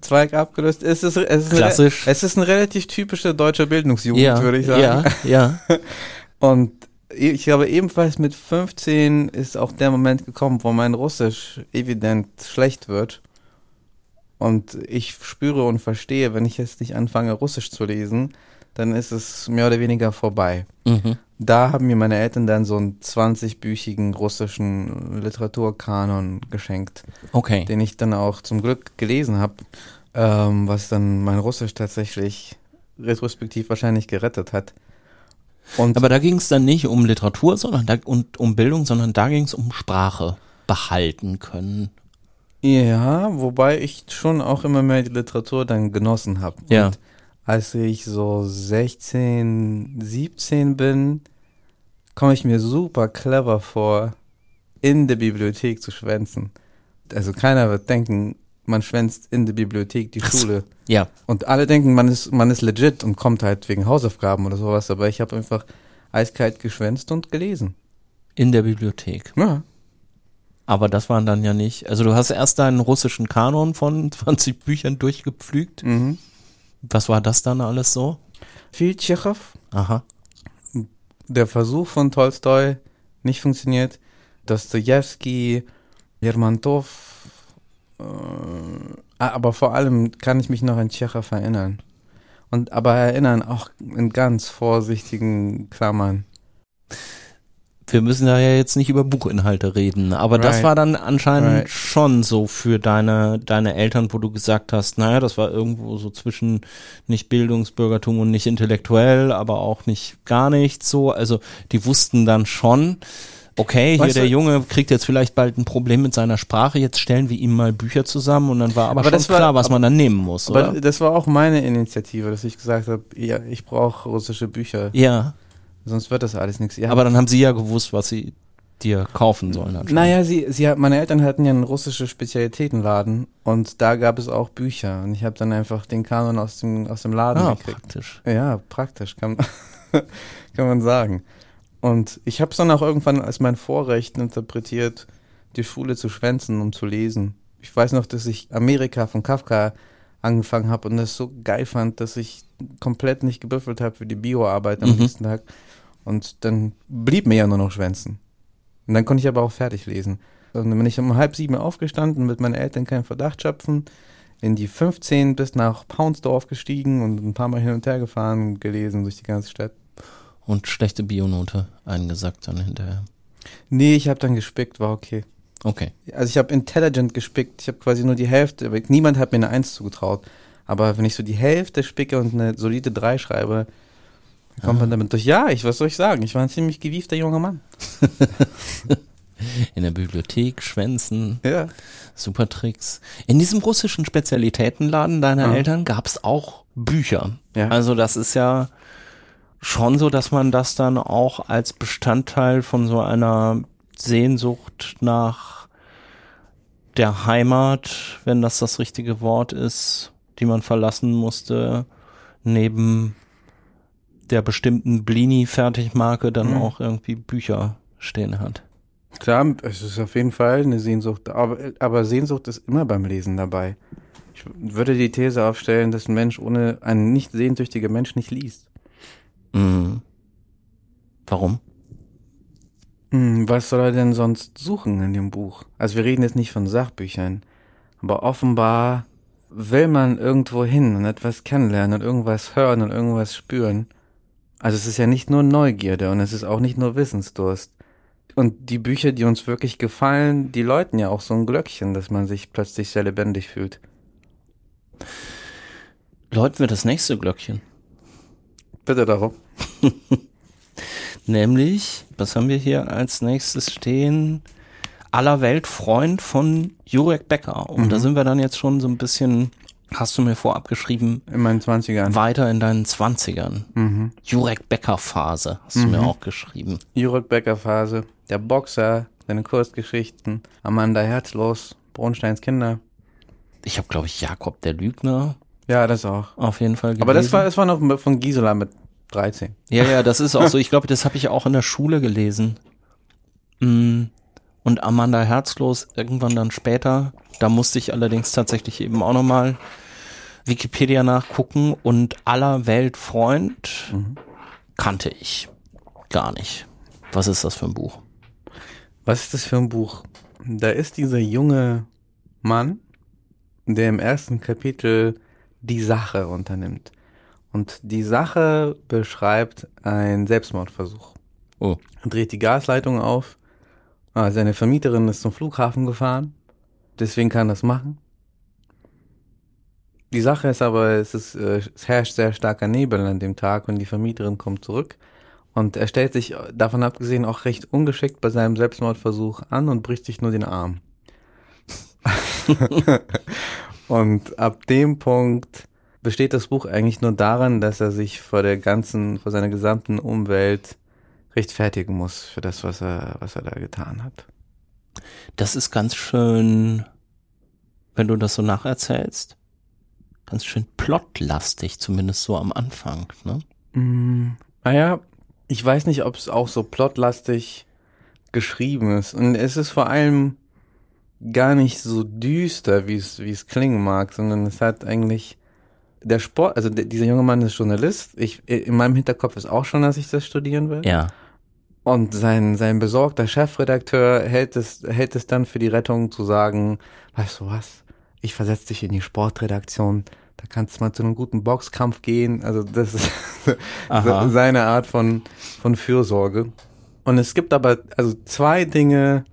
Zweig abgelöst. Es ist, es ist
Klassisch.
Eine, es ist eine relativ typische deutsche Bildungsjugend,
Ja,
würde ich sagen.
ja, ja. *laughs*
Und ich glaube, ebenfalls mit 15 ist auch der Moment gekommen, wo mein Russisch evident schlecht wird. Und ich spüre und verstehe, wenn ich jetzt nicht anfange, Russisch zu lesen, dann ist es mehr oder weniger vorbei.
Mhm.
Da haben mir meine Eltern dann so einen 20-büchigen russischen Literaturkanon geschenkt,
Okay.
den ich dann auch zum Glück gelesen habe, ähm, was dann mein Russisch tatsächlich retrospektiv wahrscheinlich gerettet hat. Und
Aber da ging es dann nicht um Literatur sondern da, und um Bildung, sondern da ging es um Sprache behalten können.
Ja, wobei ich schon auch immer mehr die Literatur dann genossen habe.
Ja.
Und als ich so 16, 17 bin, komme ich mir super clever vor, in der Bibliothek zu schwänzen. Also keiner wird denken, man schwänzt in der Bibliothek die Schule.
Ja.
Und alle denken, man ist, man ist legit und kommt halt wegen Hausaufgaben oder sowas, aber ich habe einfach eiskalt geschwänzt und gelesen.
In der Bibliothek.
Ja.
Aber das waren dann ja nicht. Also du hast erst deinen russischen Kanon von *laughs* 20 Büchern durchgepflügt.
Mhm.
Was war das dann alles so?
Viel Tschechow,
Aha.
der Versuch von Tolstoi nicht funktioniert. Dostoevsky, Lermontov, äh, ah, aber vor allem kann ich mich noch an Tschechow erinnern. Und aber erinnern auch in ganz vorsichtigen Klammern.
Wir müssen da ja jetzt nicht über Buchinhalte reden, aber das
Right.
war dann anscheinend
Right.
schon so für deine, deine Eltern, wo du gesagt hast, naja, das war irgendwo so zwischen nicht Bildungsbürgertum und nicht intellektuell, aber auch nicht gar nichts so. Also die wussten dann schon, okay, hier
Weißt
der
du-
Junge kriegt jetzt vielleicht bald ein Problem mit seiner Sprache, jetzt stellen wir ihm mal Bücher zusammen und dann war aber,
Aber
schon
das war-
klar, was man dann nehmen muss,
Aber
oder?
das war auch meine Initiative, dass ich gesagt habe, ja, ich brauche russische Bücher,
Ja,
sonst wird das alles nichts. Ja,
aber dann haben sie ja gewusst, was sie dir kaufen sollen.
Naja, sie, sie hat, meine Eltern hatten ja einen russischen Spezialitätenladen und da gab es auch Bücher und ich habe dann einfach den Kanon aus dem, aus dem Laden
Ah,
gekriegt.
praktisch.
Ja, praktisch, kann, *laughs* kann man sagen. Und ich habe es dann auch irgendwann als mein Vorrecht interpretiert, die Schule zu schwänzen, um zu lesen. Ich weiß noch, dass ich Amerika von Kafka angefangen habe und das so geil fand, dass ich komplett nicht gebüffelt habe für die Bioarbeit am
Mhm.
nächsten Tag. Und dann blieb mir ja nur noch schwänzen. Und dann konnte ich aber auch fertig lesen. Und dann bin ich um halb sieben aufgestanden, mit meinen Eltern keinen Verdacht schöpfen, in die 15 bis nach Paunsdorf gestiegen und ein paar Mal hin und her gefahren und gelesen durch die ganze Stadt.
Und schlechte Bionote eingesackt dann hinterher.
Nee, ich habe dann gespickt, war okay.
Okay.
Also ich habe intelligent gespickt, ich habe quasi nur die Hälfte, niemand hat mir eine Eins zugetraut. Aber wenn ich so die Hälfte spicke und eine solide Drei schreibe, kommt man damit durch. Ja, ich, was soll ich sagen? Ich war ein ziemlich gewiefter junger Mann. *laughs*
In der Bibliothek, Schwänzen,
Ja.
super Tricks. In diesem russischen Spezialitätenladen deiner
Ja.
Eltern gab es auch Bücher.
Ja.
Also das ist ja schon so, dass man das dann auch als Bestandteil von so einer Sehnsucht nach der Heimat, wenn das das richtige Wort ist, die man verlassen musste, neben der bestimmten Blini-Fertigmarke dann
Mhm.
auch irgendwie Bücher stehen hat.
Klar, es ist auf jeden Fall eine Sehnsucht, aber, aber Sehnsucht ist immer beim Lesen dabei. Ich würde die These aufstellen, dass ein Mensch ohne, ein nicht sehnsüchtiger Mensch nicht liest.
Mhm. Warum?
Hm, was soll er denn sonst suchen in dem Buch? Also wir reden jetzt nicht von Sachbüchern, aber offenbar will man irgendwo hin und etwas kennenlernen und irgendwas hören und irgendwas spüren. Also es ist ja nicht nur Neugierde und es ist auch nicht nur Wissensdurst. Und die Bücher, die uns wirklich gefallen, die läuten ja auch so ein Glöckchen, dass man sich plötzlich sehr lebendig fühlt.
Läuten wir das nächste Glöckchen.
Bitte darum. *laughs*
Nämlich, was haben wir hier als nächstes stehen? Aller Welt Freund von Jurek Becker. Und da sind wir dann jetzt schon so ein bisschen, hast du mir vorab geschrieben,
In meinen 20ern.
weiter in deinen Zwanzigern.
Mhm.
Jurek Becker Phase, hast du mir auch geschrieben.
Jurek Becker Phase, der Boxer, seine Kurzgeschichten, Amanda Herzlos, Bronsteins Kinder.
Ich habe, glaube ich, Jakob der Lügner
Ja, das auch.
auf jeden Fall gelesen.
Aber das war, das war noch von Gisela mit 13.
Ja, ja, das ist auch so. Ich glaube, das habe ich auch in der Schule gelesen. Mm, Und Amanda Herzlos irgendwann dann später. Da musste ich allerdings tatsächlich eben auch nochmal Wikipedia nachgucken und aller Welt Freund kannte ich gar nicht. Was ist das für ein Buch?
Was ist das für ein Buch? Da ist dieser junge Mann, der im ersten Kapitel die Sache unternimmt. Und die Sache beschreibt einen Selbstmordversuch.
Oh.
Er dreht die Gasleitung auf. Ah, seine Vermieterin ist zum Flughafen gefahren. Deswegen kann er das machen. Die Sache ist aber, es, ist, äh, es herrscht sehr starker Nebel an dem Tag und die Vermieterin kommt zurück. Und er stellt sich davon abgesehen auch recht ungeschickt bei seinem Selbstmordversuch an und bricht sich nur den Arm. *laughs* und ab dem Punkt besteht das Buch eigentlich nur daran, dass er sich vor der ganzen, vor seiner gesamten Umwelt rechtfertigen muss für das, was er, was er da getan hat.
Das ist ganz schön, wenn du das so nacherzählst, ganz schön plotlastig, zumindest so am Anfang, ne?
Mm, naja, ich weiß nicht, ob es auch so plotlastig geschrieben ist. Und es ist vor allem gar nicht so düster, wie es, wie es klingen mag, sondern es hat eigentlich der Sport, also dieser junge Mann ist Journalist. Ich, in meinem Hinterkopf ist auch schon, dass ich das studieren will.
Ja.
Und sein, sein besorgter Chefredakteur hält es, hält es dann für die Rettung zu sagen, weißt du was, ich versetze dich in die Sportredaktion, da kannst du mal zu einem guten Boxkampf gehen. Also das ist *laughs*
Aha.
seine Art von, von Fürsorge. Und es gibt aber also zwei Dinge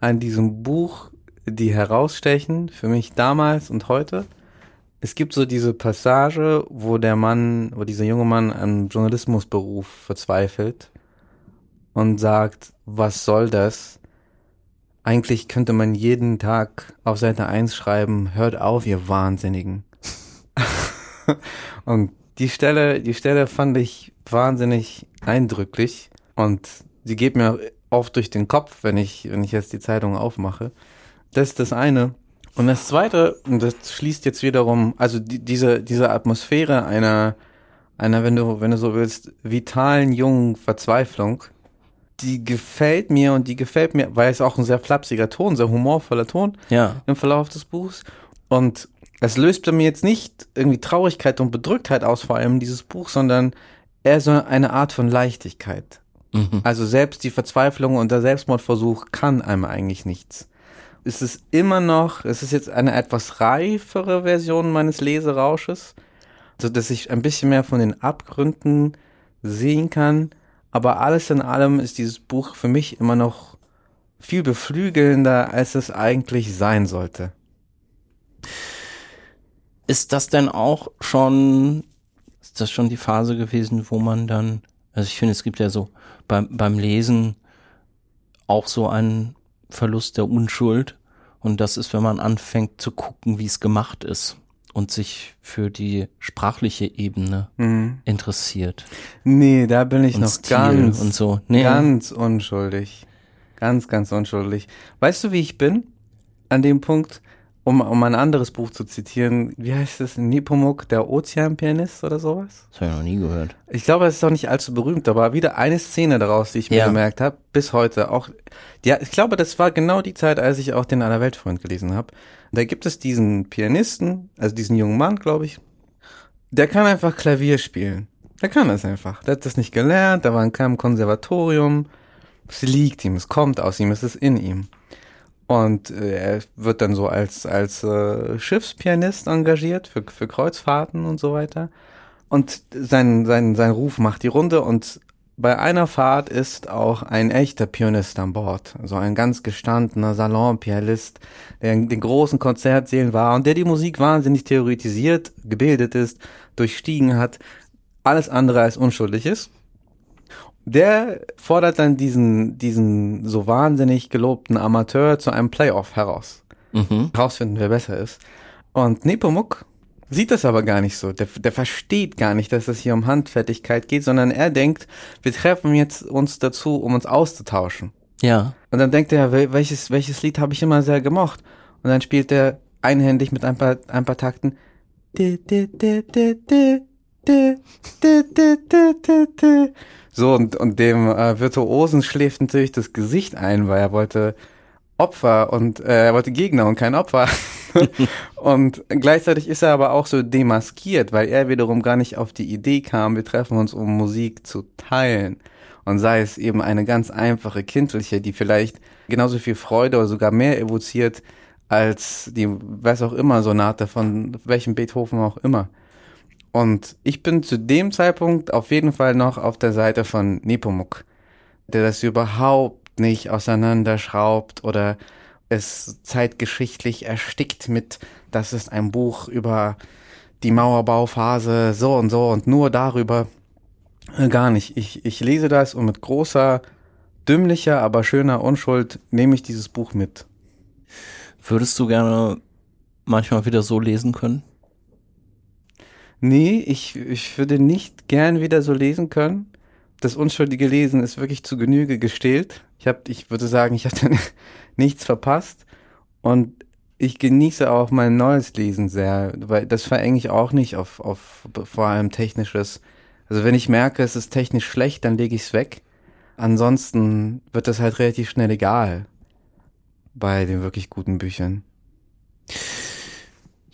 an diesem Buch, die herausstechen, für mich damals und heute. Es gibt so diese Passage, wo der Mann, wo dieser junge Mann am Journalismusberuf verzweifelt und sagt, was soll das? Eigentlich könnte man jeden Tag auf Seite 1 schreiben, hört auf, ihr Wahnsinnigen. *laughs* und die Stelle, die Stelle fand ich wahnsinnig eindrücklich und sie geht mir oft durch den Kopf, wenn ich, wenn ich jetzt die Zeitung aufmache. Das ist das eine. Und das zweite, und das schließt jetzt wiederum, also die, diese, diese Atmosphäre einer, einer, wenn du, wenn du so willst, vitalen, jungen Verzweiflung, die gefällt mir und die gefällt mir, weil es auch ein sehr flapsiger Ton, sehr humorvoller Ton
Ja.
im Verlauf des Buchs. Und es löst bei mir jetzt nicht irgendwie Traurigkeit und Bedrücktheit aus, vor allem dieses Buch, sondern eher so eine Art von Leichtigkeit.
Mhm.
Also selbst die Verzweiflung und der Selbstmordversuch kann einem eigentlich nichts. Es ist immer noch, es ist jetzt eine etwas reifere Version meines Leserausches, so dass ich ein bisschen mehr von den Abgründen sehen kann. Aber alles in allem ist dieses Buch für mich immer noch viel beflügelnder, als es eigentlich sein sollte.
Ist das denn auch schon, ist das schon die Phase gewesen, wo man dann, also ich finde, es gibt ja so beim, beim Lesen auch so einen Verlust der Unschuld. Und das ist, wenn man anfängt zu gucken, wie es gemacht ist und sich für die sprachliche Ebene interessiert.
Nee, da bin ich
Und
noch
Stil
ganz,
und so. Nee.
ganz unschuldig. Ganz, ganz unschuldig. Weißt du, wie ich bin? An dem Punkt, um, um ein anderes Buch zu zitieren, wie heißt es? Nepomuk, der Ozeanpianist oder sowas?
Das habe ich noch nie gehört.
Ich glaube, es ist auch nicht allzu berühmt, aber wieder eine Szene daraus, die ich mir
Ja.
gemerkt habe, bis heute auch. Ja, ich glaube, das war genau die Zeit, als ich auch den Allerweltfreund gelesen habe. Da gibt es diesen Pianisten, also diesen jungen Mann, glaube ich, der kann einfach Klavier spielen. Der kann das einfach. Der hat das nicht gelernt, der war in keinem Konservatorium. Es liegt ihm, es kommt aus ihm, es ist in ihm. Und äh, er wird dann so als, als äh, Schiffspianist engagiert für, für Kreuzfahrten und so weiter. Und sein, sein, sein Ruf macht die Runde und bei einer Fahrt ist auch ein echter Pianist an Bord. So ein ganz gestandener Salonpianist, der in den großen Konzertsälen war und der die Musik wahnsinnig theoretisiert, gebildet ist, durchstiegen hat, alles andere als unschuldig ist. Der fordert dann diesen, diesen so wahnsinnig gelobten Amateur zu einem Playoff heraus.
Mhm.
Rausfinden, wer besser ist. Und Nepomuk sieht das aber gar nicht so. Der, der versteht gar nicht, dass es hier um Handfertigkeit geht, sondern er denkt, wir treffen jetzt uns dazu, um uns auszutauschen.
Ja.
Und dann denkt er, wel- welches, welches Lied habe ich immer sehr gemocht? Und dann spielt er einhändig mit ein paar, ein paar Takten. So, und, und dem äh, Virtuosen schläft natürlich das Gesicht ein, weil er wollte Opfer und äh, er wollte Gegner und kein Opfer. *laughs* und gleichzeitig ist er aber auch so demaskiert, weil er wiederum gar nicht auf die Idee kam, wir treffen uns, um Musik zu teilen. Und sei es eben eine ganz einfache kindliche, die vielleicht genauso viel Freude oder sogar mehr evoziert als die, weiß auch immer, Sonate von welchem Beethoven auch immer. Und ich bin zu dem Zeitpunkt auf jeden Fall noch auf der Seite von Nepomuk, der das überhaupt nicht auseinanderschraubt oder es zeitgeschichtlich erstickt mit, das ist ein Buch über die Mauerbauphase, so und so und nur darüber. Äh, gar nicht. Ich, ich lese das und mit großer, dümmlicher, aber schöner Unschuld nehme ich dieses Buch mit.
Würdest du gerne manchmal wieder so lesen können?
Nee, ich, ich würde nicht gern wieder so lesen können. Das unschuldige Lesen ist wirklich zu Genüge gestählt. Ich habe, ich würde sagen, ich habe *laughs* nichts verpasst und ich genieße auch mein neues Lesen sehr, weil das verenge ich auch nicht auf, auf vor allem technisches. Also wenn ich merke, es ist technisch schlecht, dann lege ich es weg. Ansonsten wird das halt relativ schnell egal bei den wirklich guten Büchern.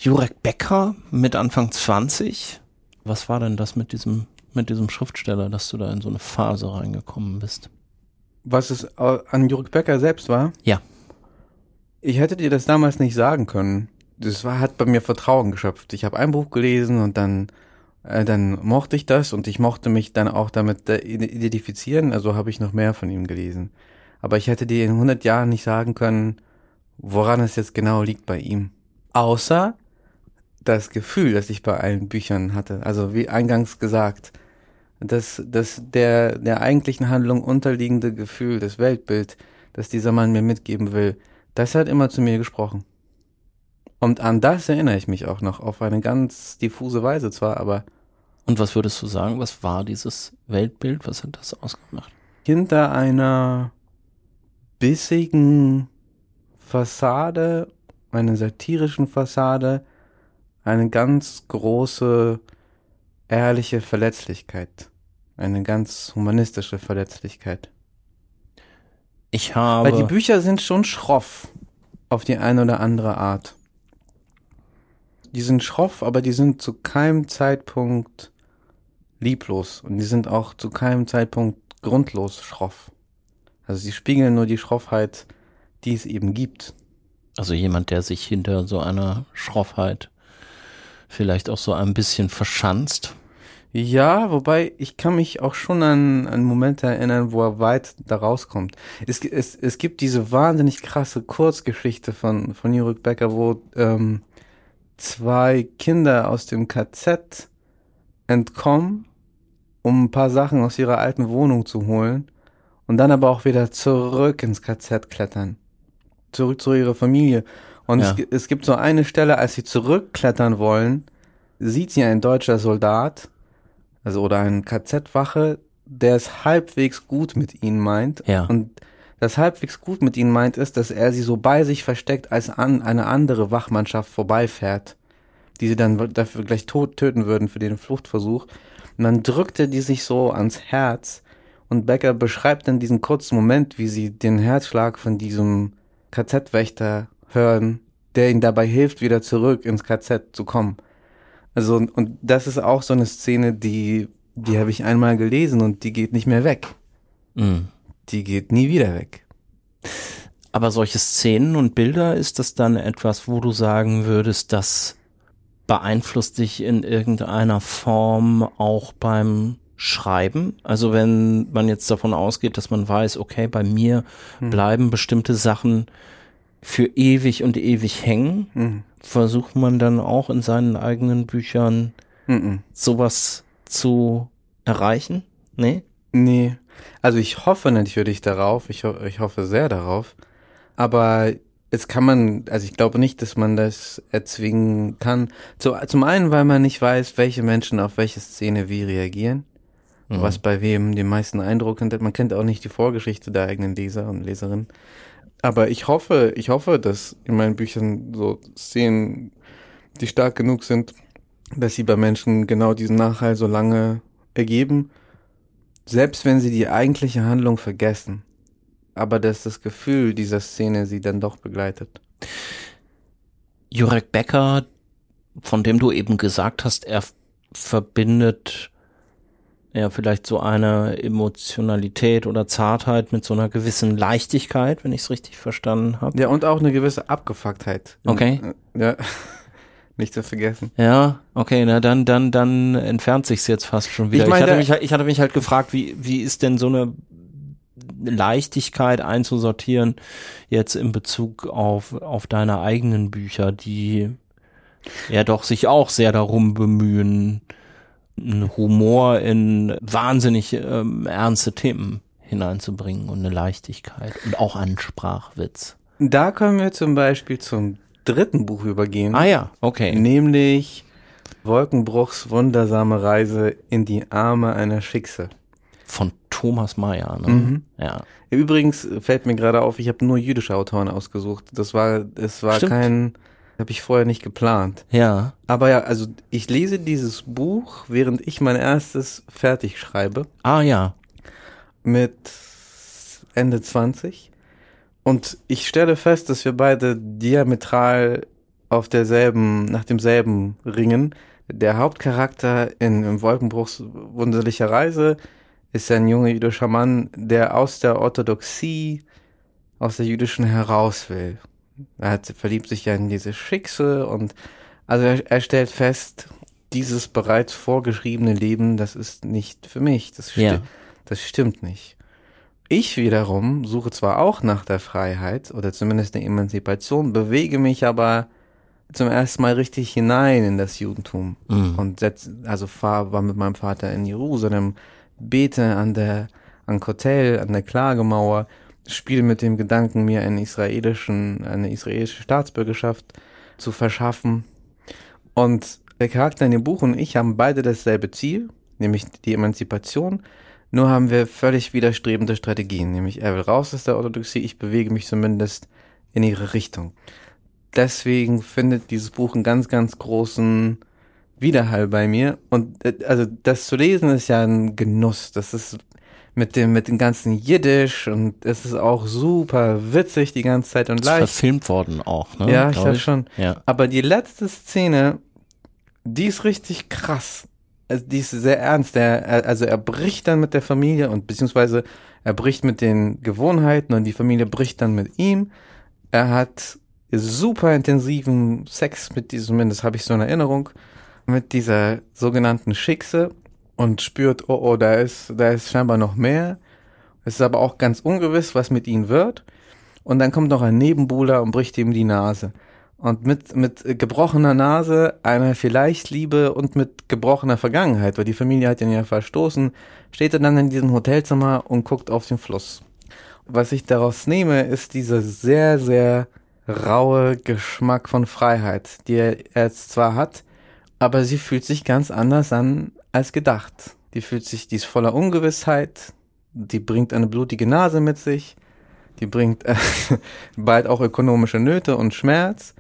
Jurek Becker mit Anfang 20. Was war denn das mit diesem, mit diesem Schriftsteller, dass du da in so eine Phase reingekommen bist?
Was es an Jurek Becker selbst war?
Ja.
Ich hätte dir das damals nicht sagen können. Das war, hat bei mir Vertrauen geschöpft. Ich habe ein Buch gelesen und dann, äh, dann mochte ich das und ich mochte mich dann auch damit äh, identifizieren. Also habe ich noch mehr von ihm gelesen. Aber ich hätte dir in 100 Jahren nicht sagen können, woran es jetzt genau liegt bei ihm. Außer das Gefühl, das ich bei allen Büchern hatte. Also wie eingangs gesagt, das, das der, der eigentlichen Handlung unterliegende Gefühl, das Weltbild, das dieser Mann mir mitgeben will, das hat immer zu mir gesprochen. Und an das erinnere ich mich auch noch, auf eine ganz diffuse Weise zwar, aber.
Und was würdest du sagen, was war dieses Weltbild? Was hat das ausgemacht?
Hinter einer bissigen Fassade, einer satirischen Fassade, eine ganz große, ehrliche Verletzlichkeit. Eine ganz humanistische Verletzlichkeit.
Ich habe.
Weil die Bücher sind schon schroff. Auf die eine oder andere Art. Die sind schroff, aber die sind zu keinem Zeitpunkt lieblos. Und die sind auch zu keinem Zeitpunkt grundlos schroff. Also sie spiegeln nur die Schroffheit, die es eben gibt.
Also jemand, der sich hinter so einer Schroffheit vielleicht auch so ein bisschen verschanzt.
Ja, wobei ich kann mich auch schon an, an Momente erinnern, wo er weit da rauskommt. Es, es, es gibt diese wahnsinnig krasse Kurzgeschichte von, von Jurek Becker, wo ähm, zwei Kinder aus dem KZ entkommen, um ein paar Sachen aus ihrer alten Wohnung zu holen und dann aber auch wieder zurück ins KZ klettern. Zurück zu ihrer Familie. Und ja. es, es gibt so eine Stelle, als sie zurückklettern wollen, sieht sie ein deutscher Soldat, also oder ein KZ-Wache, der es halbwegs gut mit ihnen meint.
Ja.
Und das halbwegs gut mit ihnen meint ist, dass er sie so bei sich versteckt, als an eine andere Wachmannschaft vorbeifährt, die sie dann dafür gleich tot töten würden für den Fluchtversuch. Und dann drückte die sich so ans Herz und Becker beschreibt dann diesen kurzen Moment, wie sie den Herzschlag von diesem KZ-Wächter hören, der ihnen dabei hilft, wieder zurück ins KZ zu kommen. Also, und das ist auch so eine Szene, die, die habe ich einmal gelesen und die geht nicht mehr weg.
Mhm.
Die geht nie wieder weg.
Aber solche Szenen und Bilder, ist das dann etwas, wo du sagen würdest, das beeinflusst dich in irgendeiner Form auch beim schreiben. Also wenn man jetzt davon ausgeht, dass man weiß, okay, bei mir hm. bleiben bestimmte Sachen für ewig und ewig hängen, hm. versucht man dann auch in seinen eigenen Büchern hm. sowas zu erreichen? Nee?
Nee. Also ich hoffe natürlich darauf, ich, ho ich hoffe sehr darauf, aber es kann man, also ich glaube nicht, dass man das erzwingen kann. Zu, zum einen, weil man nicht weiß, welche Menschen auf welche Szene wie reagieren mhm. was bei wem den meisten Eindruck hat. Man kennt auch nicht die Vorgeschichte der eigenen Leser und Leserinnen. Aber ich hoffe, ich hoffe, dass in meinen Büchern so Szenen, die stark genug sind, dass sie bei Menschen genau diesen Nachhall so lange ergeben, selbst wenn sie die eigentliche Handlung vergessen. Aber dass das Gefühl dieser Szene sie dann doch begleitet.
Jurek Becker, von dem du eben gesagt hast, er verbindet ja vielleicht so eine Emotionalität oder Zartheit mit so einer gewissen Leichtigkeit, wenn ich es richtig verstanden habe.
Ja, und auch eine gewisse Abgefucktheit.
Okay.
Ja. *laughs* Nicht zu vergessen.
Ja, okay, na dann, dann, dann entfernt sich's jetzt fast schon wieder.
Ich
Ich,
meine,
hatte mich, halt- ich hatte mich halt gefragt, wie, wie ist denn so eine Leichtigkeit einzusortieren jetzt in Bezug auf, auf deine eigenen Bücher, die ja doch sich auch sehr darum bemühen, einen Humor in wahnsinnig ähm, ernste Themen hineinzubringen und eine Leichtigkeit und auch einen Sprachwitz.
Da können wir zum Beispiel zum dritten Buch übergehen.
Ah ja, okay.
Nämlich Wolkenbruchs wundersame Reise in die Arme einer Schickse.
Von Thomas Mayer, ne?
Mhm.
Ja.
Übrigens fällt mir gerade auf, ich habe nur jüdische Autoren ausgesucht. Das war, es war
Stimmt.
kein, habe ich vorher nicht geplant.
Ja.
Aber ja, also ich lese dieses Buch, während ich mein erstes fertig schreibe,
Ah ja.
mit Ende 20. Und ich stelle fest, dass wir beide diametral auf derselben, nach demselben ringen. Der Hauptcharakter in, in Wolkenbruchs wunderlicher Reise ist ein junger jüdischer Mann, der aus der Orthodoxie, aus der jüdischen heraus will. Er hat, verliebt sich ja in diese Schicksal und also er, er stellt fest, dieses bereits vorgeschriebene Leben, das ist nicht für mich. Das, sti
Ja.
das stimmt nicht. Ich wiederum suche zwar auch nach der Freiheit oder zumindest der Emanzipation, bewege mich aber zum ersten Mal richtig hinein in das Judentum
Mhm.
und setz, also fahr, war mit meinem Vater in Jerusalem, bete an der an Kotel, an der Klagemauer, spiele mit dem Gedanken, mir einen israelischen, eine israelische Staatsbürgerschaft zu verschaffen. Und der Charakter in dem Buch und ich haben beide dasselbe Ziel, nämlich die Emanzipation. Nur haben wir völlig widerstrebende Strategien, nämlich er will raus aus der Orthodoxie, ich bewege mich zumindest in ihre Richtung. Deswegen findet dieses Buch einen ganz, ganz großen Widerhall bei mir. Und äh, also das zu lesen ist ja ein Genuss. Das ist mit dem, mit dem ganzen Jiddisch und es ist auch super witzig die ganze Zeit und
Ist
leicht.
verfilmt worden auch, ne?
Ja, ich
glaub
glaube schon.
Ja.
Aber die letzte Szene, die ist richtig krass. Also die ist sehr ernst. Er, also er bricht dann mit der Familie und beziehungsweise er bricht mit den Gewohnheiten und die Familie bricht dann mit ihm. Er hat super intensiven Sex mit diesem, zumindest habe ich so eine Erinnerung, mit dieser sogenannten Schickse und spürt, oh, oh, da ist, da ist scheinbar noch mehr. Es ist aber auch ganz ungewiss, was mit ihm wird. Und dann kommt noch ein Nebenbuhler und bricht ihm die Nase. Und mit, mit gebrochener Nase, einer vielleicht Liebe und mit gebrochener Vergangenheit, weil die Familie hat ihn ja verstoßen, steht er dann in diesem Hotelzimmer und guckt auf den Fluss. Was ich daraus nehme, ist dieser sehr, sehr raue Geschmack von Freiheit, die er jetzt zwar hat, aber sie fühlt sich ganz anders an als gedacht. Die fühlt sich, die ist voller Ungewissheit, die bringt eine blutige Nase mit sich, die bringt äh, *laughs* bald auch ökonomische Nöte und Schmerz.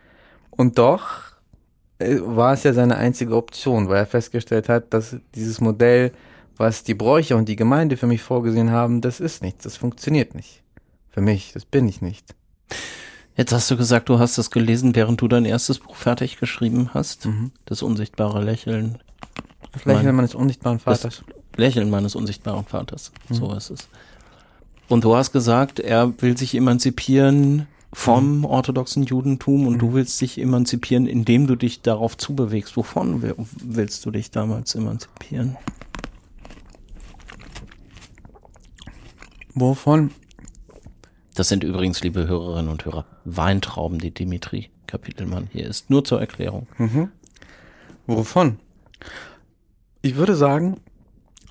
Und doch äh, war es ja seine einzige Option, weil er festgestellt hat, dass dieses Modell, was die Bräuche und die Gemeinde für mich vorgesehen haben, das ist nichts, das funktioniert nicht. Für mich, das bin ich nicht.
Jetzt hast du gesagt, du hast das gelesen, während du dein erstes Buch fertig geschrieben hast.
Mhm.
Das unsichtbare Lächeln.
Lächeln
Mein-
meines unsichtbaren
Das-
Vaters.
Lächeln meines unsichtbaren Vaters. So ist es. Und du hast gesagt, er will sich emanzipieren vom orthodoxen Judentum und du willst dich emanzipieren, indem du dich darauf zubewegst. Wovon will- willst du dich damals emanzipieren?
Wovon?
Das sind übrigens, liebe Hörerinnen und Hörer, Weintrauben, die Dimitri Kapitelmann hier ist. Nur zur Erklärung.
Wovon? Ich würde sagen,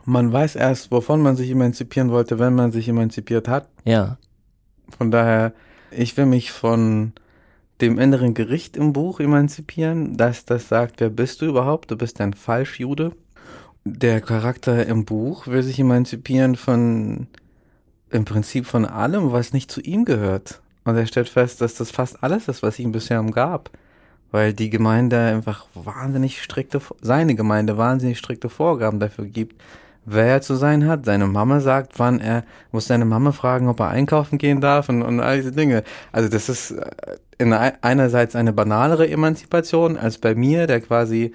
man weiß erst, wovon man sich emanzipieren wollte, wenn man sich emanzipiert hat.
Ja.
Von daher, ich will mich von dem inneren Gericht im Buch emanzipieren, dass das sagt, wer bist du überhaupt? Du bist ein Falschjude. Der Charakter im Buch will sich emanzipieren von, im Prinzip von allem, was nicht zu ihm gehört. Und er stellt fest, dass das fast alles ist, was ihm bisher umgab. Weil die Gemeinde einfach wahnsinnig strikte, seine Gemeinde wahnsinnig strikte Vorgaben dafür gibt, wer er zu sein hat. Seine Mama sagt, wann er, muss seine Mama fragen, ob er einkaufen gehen darf und, und all diese Dinge. Also das ist äh, in einerseits eine banalere Emanzipation als bei mir, der quasi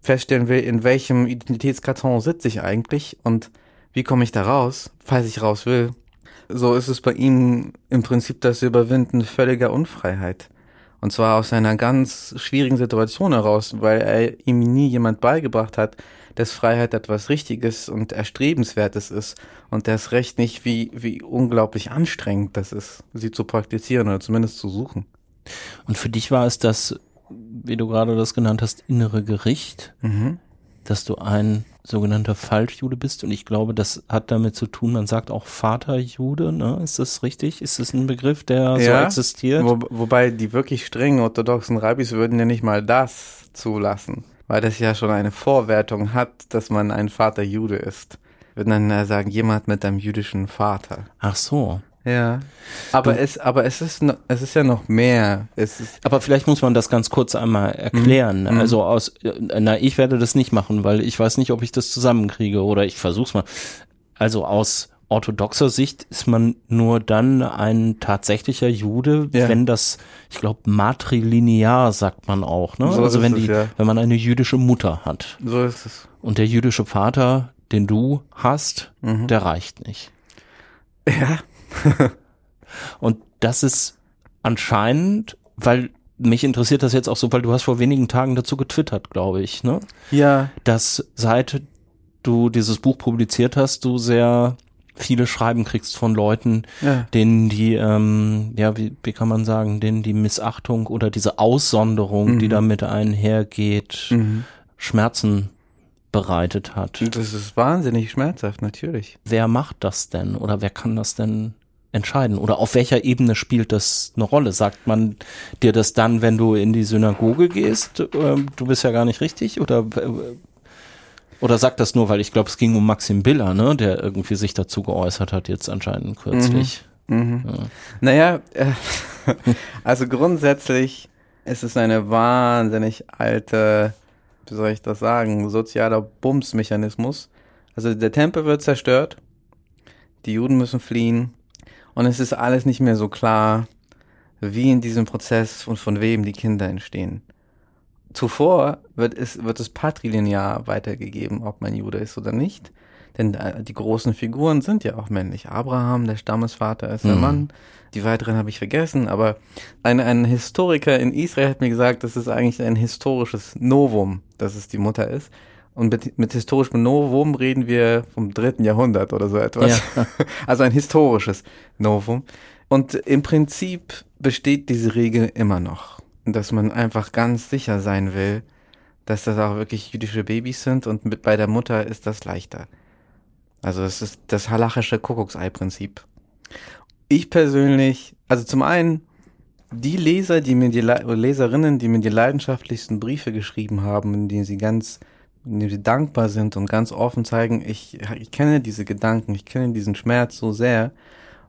feststellen will, in welchem Identitätskarton sitze ich eigentlich und wie komme ich da raus, falls ich raus will. So ist es bei ihm im Prinzip das Überwinden völliger Unfreiheit. Und zwar aus einer ganz schwierigen Situation heraus, weil er ihm nie jemand beigebracht hat, dass Freiheit etwas Richtiges und Erstrebenswertes ist und das Recht nicht, wie, wie unglaublich anstrengend das ist, sie zu praktizieren oder zumindest zu suchen.
Und für dich war es das, wie du gerade das genannt hast, innere Gericht, mhm. Dass du ein sogenannter Falschjude bist und ich glaube, das hat damit zu tun, man sagt auch Vaterjude, ne? Ist das richtig? Ist das ein Begriff, der ja, so existiert?
Wo, wobei die wirklich strengen orthodoxen Rabbis würden ja nicht mal das zulassen, weil das ja schon eine Vorwertung hat, dass man ein Vaterjude ist. Würden dann sagen, jemand mit einem jüdischen Vater.
Ach so.
Ja. Aber du, es, aber es ist, es ist ja noch mehr. Es ist
aber vielleicht muss man das ganz kurz einmal erklären. Mhm. Also aus, na, ich werde das nicht machen, weil ich weiß nicht, ob ich das zusammenkriege oder ich versuch's mal. Also aus orthodoxer Sicht ist man nur dann ein tatsächlicher Jude, ja. wenn das, ich glaube, matrilinear sagt man auch, ne? So also wenn die, es, ja. wenn man eine jüdische Mutter hat.
So ist es.
Und der jüdische Vater, den du hast, mhm. der reicht nicht.
Ja, *laughs*
und das ist anscheinend, weil mich interessiert das jetzt auch so, weil du hast vor wenigen Tagen dazu getwittert, glaube ich, ne?
Ja.
Dass seit du dieses Buch publiziert hast, du sehr viele Schreiben kriegst von Leuten, ja. denen die, ähm, ja, wie, wie kann man sagen, denen die Missachtung oder diese Aussonderung, mhm. die damit einhergeht, mhm. Schmerzen bereitet hat.
Das ist wahnsinnig schmerzhaft, natürlich.
Wer macht das denn oder wer kann das denn entscheiden? Oder auf welcher Ebene spielt das eine Rolle? Sagt man dir das dann, wenn du in die Synagoge gehst, äh, du bist ja gar nicht richtig? Oder, äh, oder sagt das nur, weil ich glaube, es ging um Maxim Biller, ne, der irgendwie sich dazu geäußert hat, jetzt anscheinend kürzlich.
Mhm. Mhm. Ja. Naja, äh, *laughs* also grundsätzlich ist es eine wahnsinnig alte, wie soll ich das sagen, sozialer Bumsmechanismus. Also der Tempel wird zerstört, die Juden müssen fliehen, und es ist alles nicht mehr so klar, wie in diesem Prozess und von wem die Kinder entstehen. Zuvor wird es, wird es patrilinear weitergegeben, ob man Jude ist oder nicht. Denn äh, die großen Figuren sind ja auch männlich. Abraham, der Stammesvater, ist der mhm. Mann. Die weiteren habe ich vergessen. Aber ein, ein Historiker in Israel hat mir gesagt, das ist eigentlich ein historisches Novum, dass es die Mutter ist. Und mit, mit historischem Novum reden wir vom dritten Jahrhundert oder so etwas. Ja. *laughs* Also ein historisches Novum. Und im Prinzip besteht diese Regel immer noch, dass man einfach ganz sicher sein will, dass das auch wirklich jüdische Babys sind und mit bei der Mutter ist das leichter. Also es ist das halachische Kuckucksei-Prinzip. Ich persönlich, also zum einen, die Leser, die mir die Le Leserinnen, die mir die leidenschaftlichsten Briefe geschrieben haben, in denen sie ganz indem sie dankbar sind und ganz offen zeigen, ich, ich kenne diese Gedanken, ich kenne diesen Schmerz so sehr.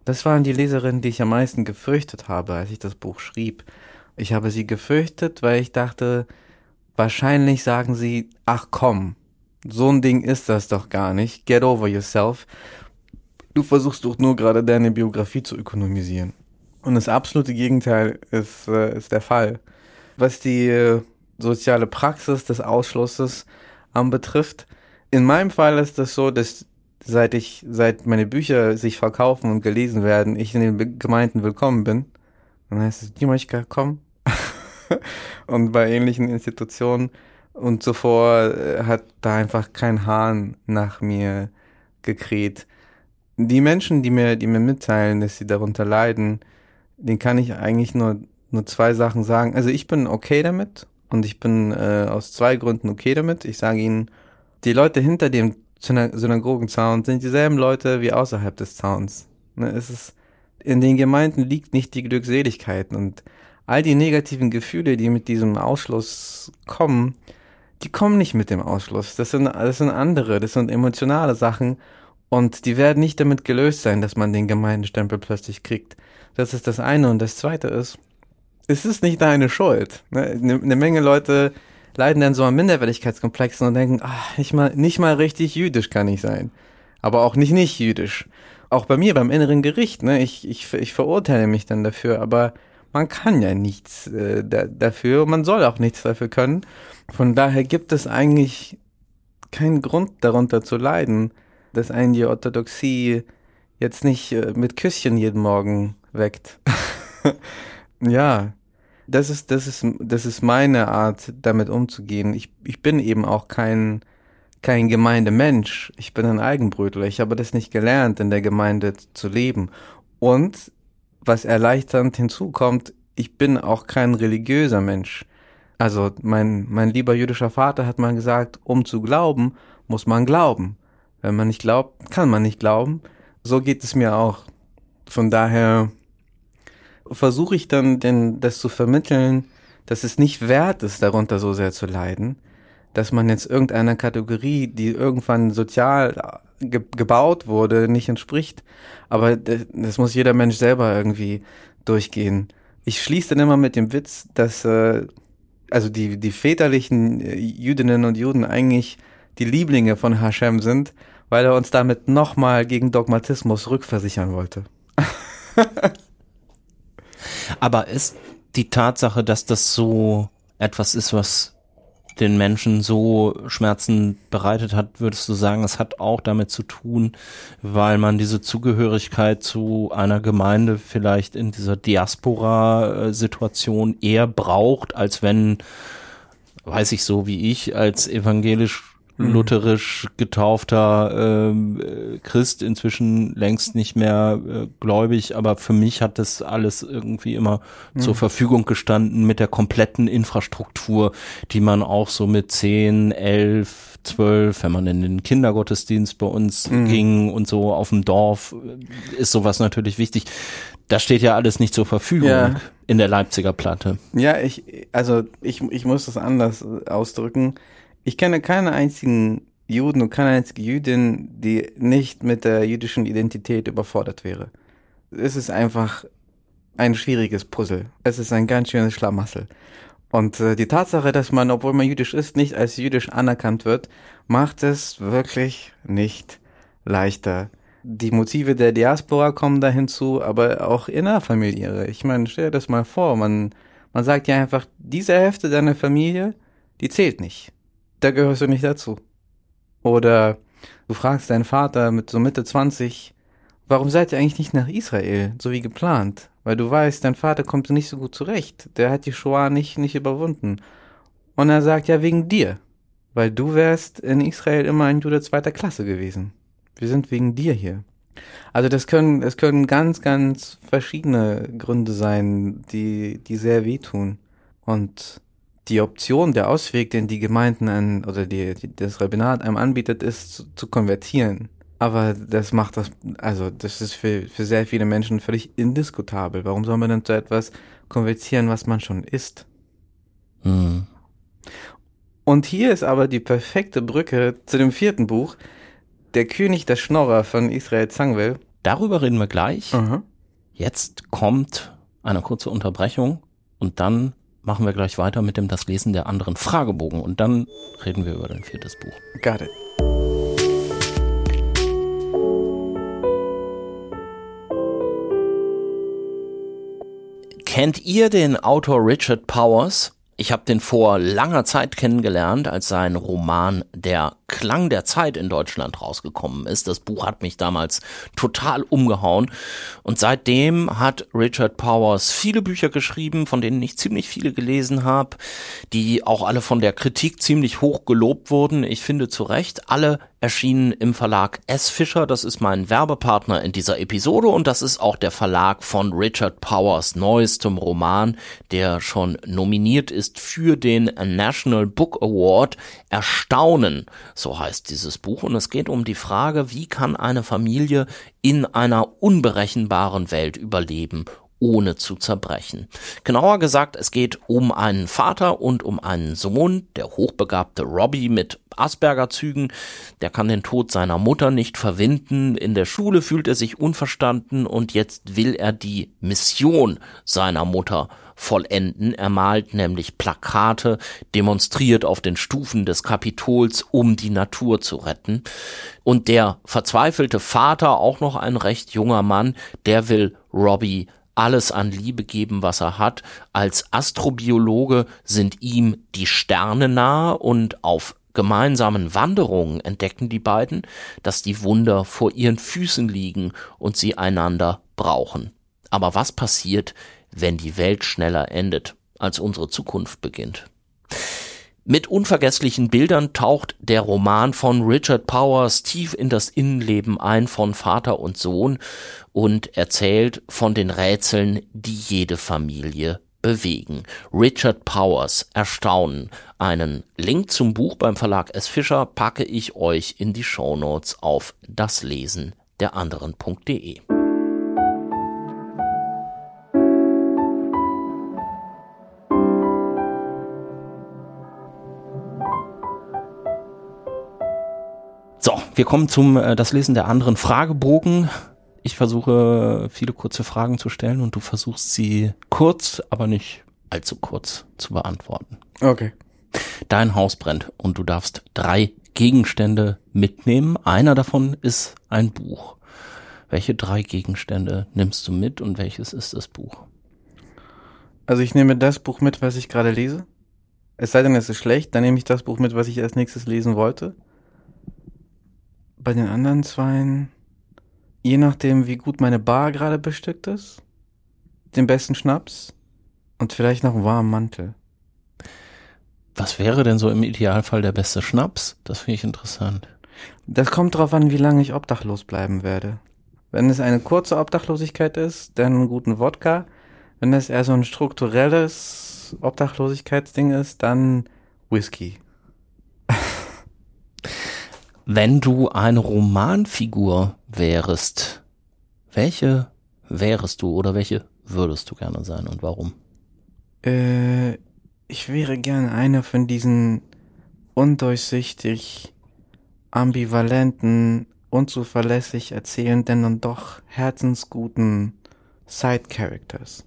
Das waren die Leserinnen, die ich am meisten gefürchtet habe, als ich das Buch schrieb. Ich habe sie gefürchtet, weil ich dachte, wahrscheinlich sagen sie, ach komm, so ein Ding ist das doch gar nicht, get over yourself. Du versuchst doch nur gerade deine Biografie zu ökonomisieren. Und das absolute Gegenteil ist, äh, ist der Fall. Was die äh, soziale Praxis des Ausschlusses anbetrifft. In meinem Fall ist das so, dass seit ich, seit meine Bücher sich verkaufen und gelesen werden, ich in den Gemeinden willkommen bin. Dann heißt es, Dimochka, komm. *laughs* und bei ähnlichen Institutionen. Und zuvor äh, hat da einfach kein Hahn nach mir gekräht. Die Menschen, die mir, die mir mitteilen, dass sie darunter leiden, den kann ich eigentlich nur, nur zwei Sachen sagen. Also ich bin okay damit und ich bin äh, aus zwei Gründen okay damit. Ich sage Ihnen, die Leute hinter dem Synagogenzaun sind dieselben Leute wie außerhalb des Zauns. Ne, es ist, in den Gemeinden liegt nicht die Glückseligkeit und all die negativen Gefühle, die mit diesem Ausschluss kommen, die kommen nicht mit dem Ausschluss. Das sind, das sind andere, das sind emotionale Sachen und die werden nicht damit gelöst sein, dass man den Gemeindenstempel plötzlich kriegt. Das ist das eine und das zweite ist, es ist nicht deine Schuld. Ne? Eine ne Menge Leute leiden dann so an Minderwertigkeitskomplexen und denken, ach, nicht mal, nicht mal richtig jüdisch kann ich sein. aber auch nicht nicht jüdisch. Auch bei mir beim inneren Gericht, ne, ich, ich, ich verurteile mich dann dafür, aber man kann ja nichts äh, da, dafür, man soll auch nichts dafür können. Von daher gibt es eigentlich keinen Grund darunter zu leiden, dass einen die Orthodoxie jetzt nicht äh, mit Küsschen jeden Morgen weckt. *laughs* ja, das ist, das ist, das ist meine Art, damit umzugehen. Ich, ich bin eben auch kein, kein Gemeindemensch. Ich bin ein Eigenbrötler. Ich habe das nicht gelernt, in der Gemeinde zu leben. Und was erleichternd hinzukommt, ich bin auch kein religiöser Mensch. Also mein, mein lieber jüdischer Vater hat mal gesagt, um zu glauben, muss man glauben. Wenn man nicht glaubt, kann man nicht glauben. So geht es mir auch. Von daher versuche ich dann, denn das zu vermitteln, dass es nicht wert ist, darunter so sehr zu leiden, dass man jetzt irgendeiner Kategorie, die irgendwann sozial ge gebaut wurde, nicht entspricht. Aber das, das, muss jeder Mensch selber irgendwie durchgehen. Ich schließe dann immer mit dem Witz, dass äh, also die, die väterlichen äh, Jüdinnen und Juden eigentlich die Lieblinge von Hashem sind, weil er uns damit nochmal gegen Dogmatismus rückversichern wollte. *laughs*
Aber ist die Tatsache, dass das so etwas ist, was den Menschen so Schmerzen bereitet hat, würdest du sagen, es hat auch damit zu tun, weil man diese Zugehörigkeit zu einer Gemeinde vielleicht in dieser Diaspora-Situation eher braucht, als wenn, weiß ich so wie ich, als evangelisch. Lutherisch getaufter äh, Christ, inzwischen längst nicht mehr äh, gläubig, aber für mich hat das alles irgendwie immer mhm. zur Verfügung gestanden mit der kompletten Infrastruktur, die man auch so mit zehn, elf, zwölf, wenn man in den Kindergottesdienst bei uns mhm. ging und so auf dem Dorf, äh, ist sowas natürlich wichtig. Das steht ja alles nicht zur Verfügung ja. in der Leipziger Platte.
Ja, ich, also ich, ich muss das anders ausdrücken ich kenne keinen einzigen Juden und keine einzige Jüdin, die nicht mit der jüdischen Identität überfordert wäre. Es ist einfach ein schwieriges Puzzle. Es ist ein ganz schönes Schlamassel. Und äh, die Tatsache, dass man, obwohl man jüdisch ist, nicht als jüdisch anerkannt wird, macht es wirklich nicht leichter. Die Motive der Diaspora kommen da hinzu, aber auch innerfamiliäre. Ich meine, stell dir das mal vor, man, man sagt ja einfach, diese Hälfte deiner Familie, die zählt nicht da gehörst du nicht dazu. Oder du fragst deinen Vater mit so Mitte 20, warum seid ihr eigentlich nicht nach Israel, so wie geplant? Weil du weißt, dein Vater kommt nicht so gut zurecht. Der hat die Shoah nicht, nicht überwunden. Und er sagt, ja, wegen dir. Weil du wärst in Israel immer ein Jude zweiter Klasse gewesen. Wir sind wegen dir hier. Also das können, es können ganz, ganz verschiedene Gründe sein, die, die sehr wehtun. Und die Option, der Ausweg, den die Gemeinden an, oder die, die, das Rabbinat einem anbietet, ist zu, zu, konvertieren. Aber das macht das, also das ist für, für sehr viele Menschen völlig indiskutabel. Warum soll man denn zu etwas konvertieren, was man schon ist? Mhm. Und hier ist aber die perfekte Brücke zu dem vierten Buch, Der König der Schnorrer von Israel Zangwell.
Darüber reden wir gleich. Mhm. Jetzt kommt eine kurze Unterbrechung und dann machen wir gleich weiter mit dem Das Lesen der anderen Fragebogen und dann reden wir über dein viertes Buch.
Got it.
Kennt ihr den Autor Richard Powers? Ich habe den vor langer Zeit kennengelernt, als sein Roman Der Klang der Zeit in Deutschland rausgekommen ist. Das Buch hat mich damals total umgehauen. Und seitdem hat Richard Powers viele Bücher geschrieben, von denen ich ziemlich viele gelesen habe, die auch alle von der Kritik ziemlich hoch gelobt wurden. Ich finde zu Recht, alle erschienen im Verlag S. Fischer. Das ist mein Werbepartner in dieser Episode und das ist auch der Verlag von Richard Powers neuestem Roman, der schon nominiert ist für den National Book Award. Erstaunen, so heißt dieses Buch. Und es geht um die Frage, wie kann eine Familie in einer unberechenbaren Welt überleben ohne zu zerbrechen. Genauer gesagt, es geht um einen Vater und um einen Sohn. Der hochbegabte Robbie mit Asperger-Zügen. Der kann den Tod seiner Mutter nicht verwinden. In der Schule fühlt er sich unverstanden und jetzt will er die Mission seiner Mutter vollenden. Er malt nämlich Plakate, demonstriert auf den Stufen des Kapitols, um die Natur zu retten. Und der verzweifelte Vater, auch noch ein recht junger Mann, der will Robbie alles an Liebe geben, was er hat. Als Astrobiologe sind ihm die Sterne nahe und auf gemeinsamen Wanderungen entdecken die beiden, dass die Wunder vor ihren Füßen liegen und sie einander brauchen. Aber was passiert, wenn die Welt schneller endet, als unsere Zukunft beginnt. Mit unvergesslichen Bildern taucht der Roman von Richard Powers tief in das Innenleben ein von Vater und Sohn und erzählt von den Rätseln, die jede Familie bewegen. Richard Powers Erstaunen. Einen Link zum Buch beim Verlag S. Fischer packe ich euch in die Shownotes auf das Lesen der anderen.de. So, wir kommen zum äh, das Lesen der anderen Fragebogen. Ich versuche viele kurze Fragen zu stellen und du versuchst sie kurz, aber nicht allzu kurz zu beantworten.
Okay.
Dein Haus brennt und du darfst drei Gegenstände mitnehmen. Einer davon ist ein Buch. Welche drei Gegenstände nimmst du mit und welches ist das Buch?
Also ich nehme das Buch mit, was ich gerade lese. Es sei denn, es ist schlecht, dann nehme ich das Buch mit, was ich als nächstes lesen wollte. Bei den anderen zweien, je nachdem, wie gut meine Bar gerade bestückt ist, den besten Schnaps und vielleicht noch einen warmen Mantel.
Was wäre denn so im Idealfall der beste Schnaps? Das finde ich interessant.
Das kommt drauf an, wie lange ich obdachlos bleiben werde. Wenn es eine kurze Obdachlosigkeit ist, dann einen guten Wodka. Wenn es eher so ein strukturelles Obdachlosigkeitsding ist, dann Whisky.
Wenn du eine Romanfigur wärst, welche wärest du oder welche würdest du gerne sein und warum?
Äh, ich wäre gern einer von diesen undurchsichtig, ambivalenten, unzuverlässig erzählenden und doch herzensguten Side-Characters.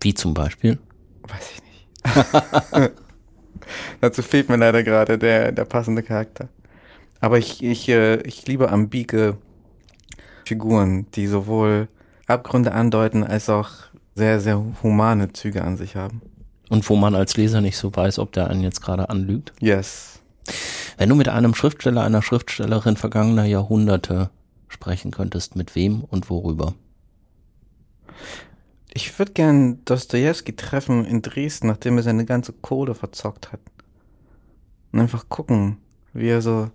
Wie zum Beispiel?
Weiß ich nicht. *laughs* Dazu fehlt mir leider gerade der, der passende Charakter. Aber ich, ich, äh, ich liebe ambige Figuren, die sowohl Abgründe andeuten als auch sehr, sehr humane Züge an sich haben.
Und wo man als Leser nicht so weiß, ob der einen jetzt gerade anlügt.
Yes.
Wenn du mit einem Schriftsteller, einer Schriftstellerin vergangener Jahrhunderte sprechen könntest, mit wem und worüber?
Ich würde gern Dostoevsky treffen in Dresden, nachdem er seine ganze Kohle verzockt hat. Und einfach gucken, wie er so,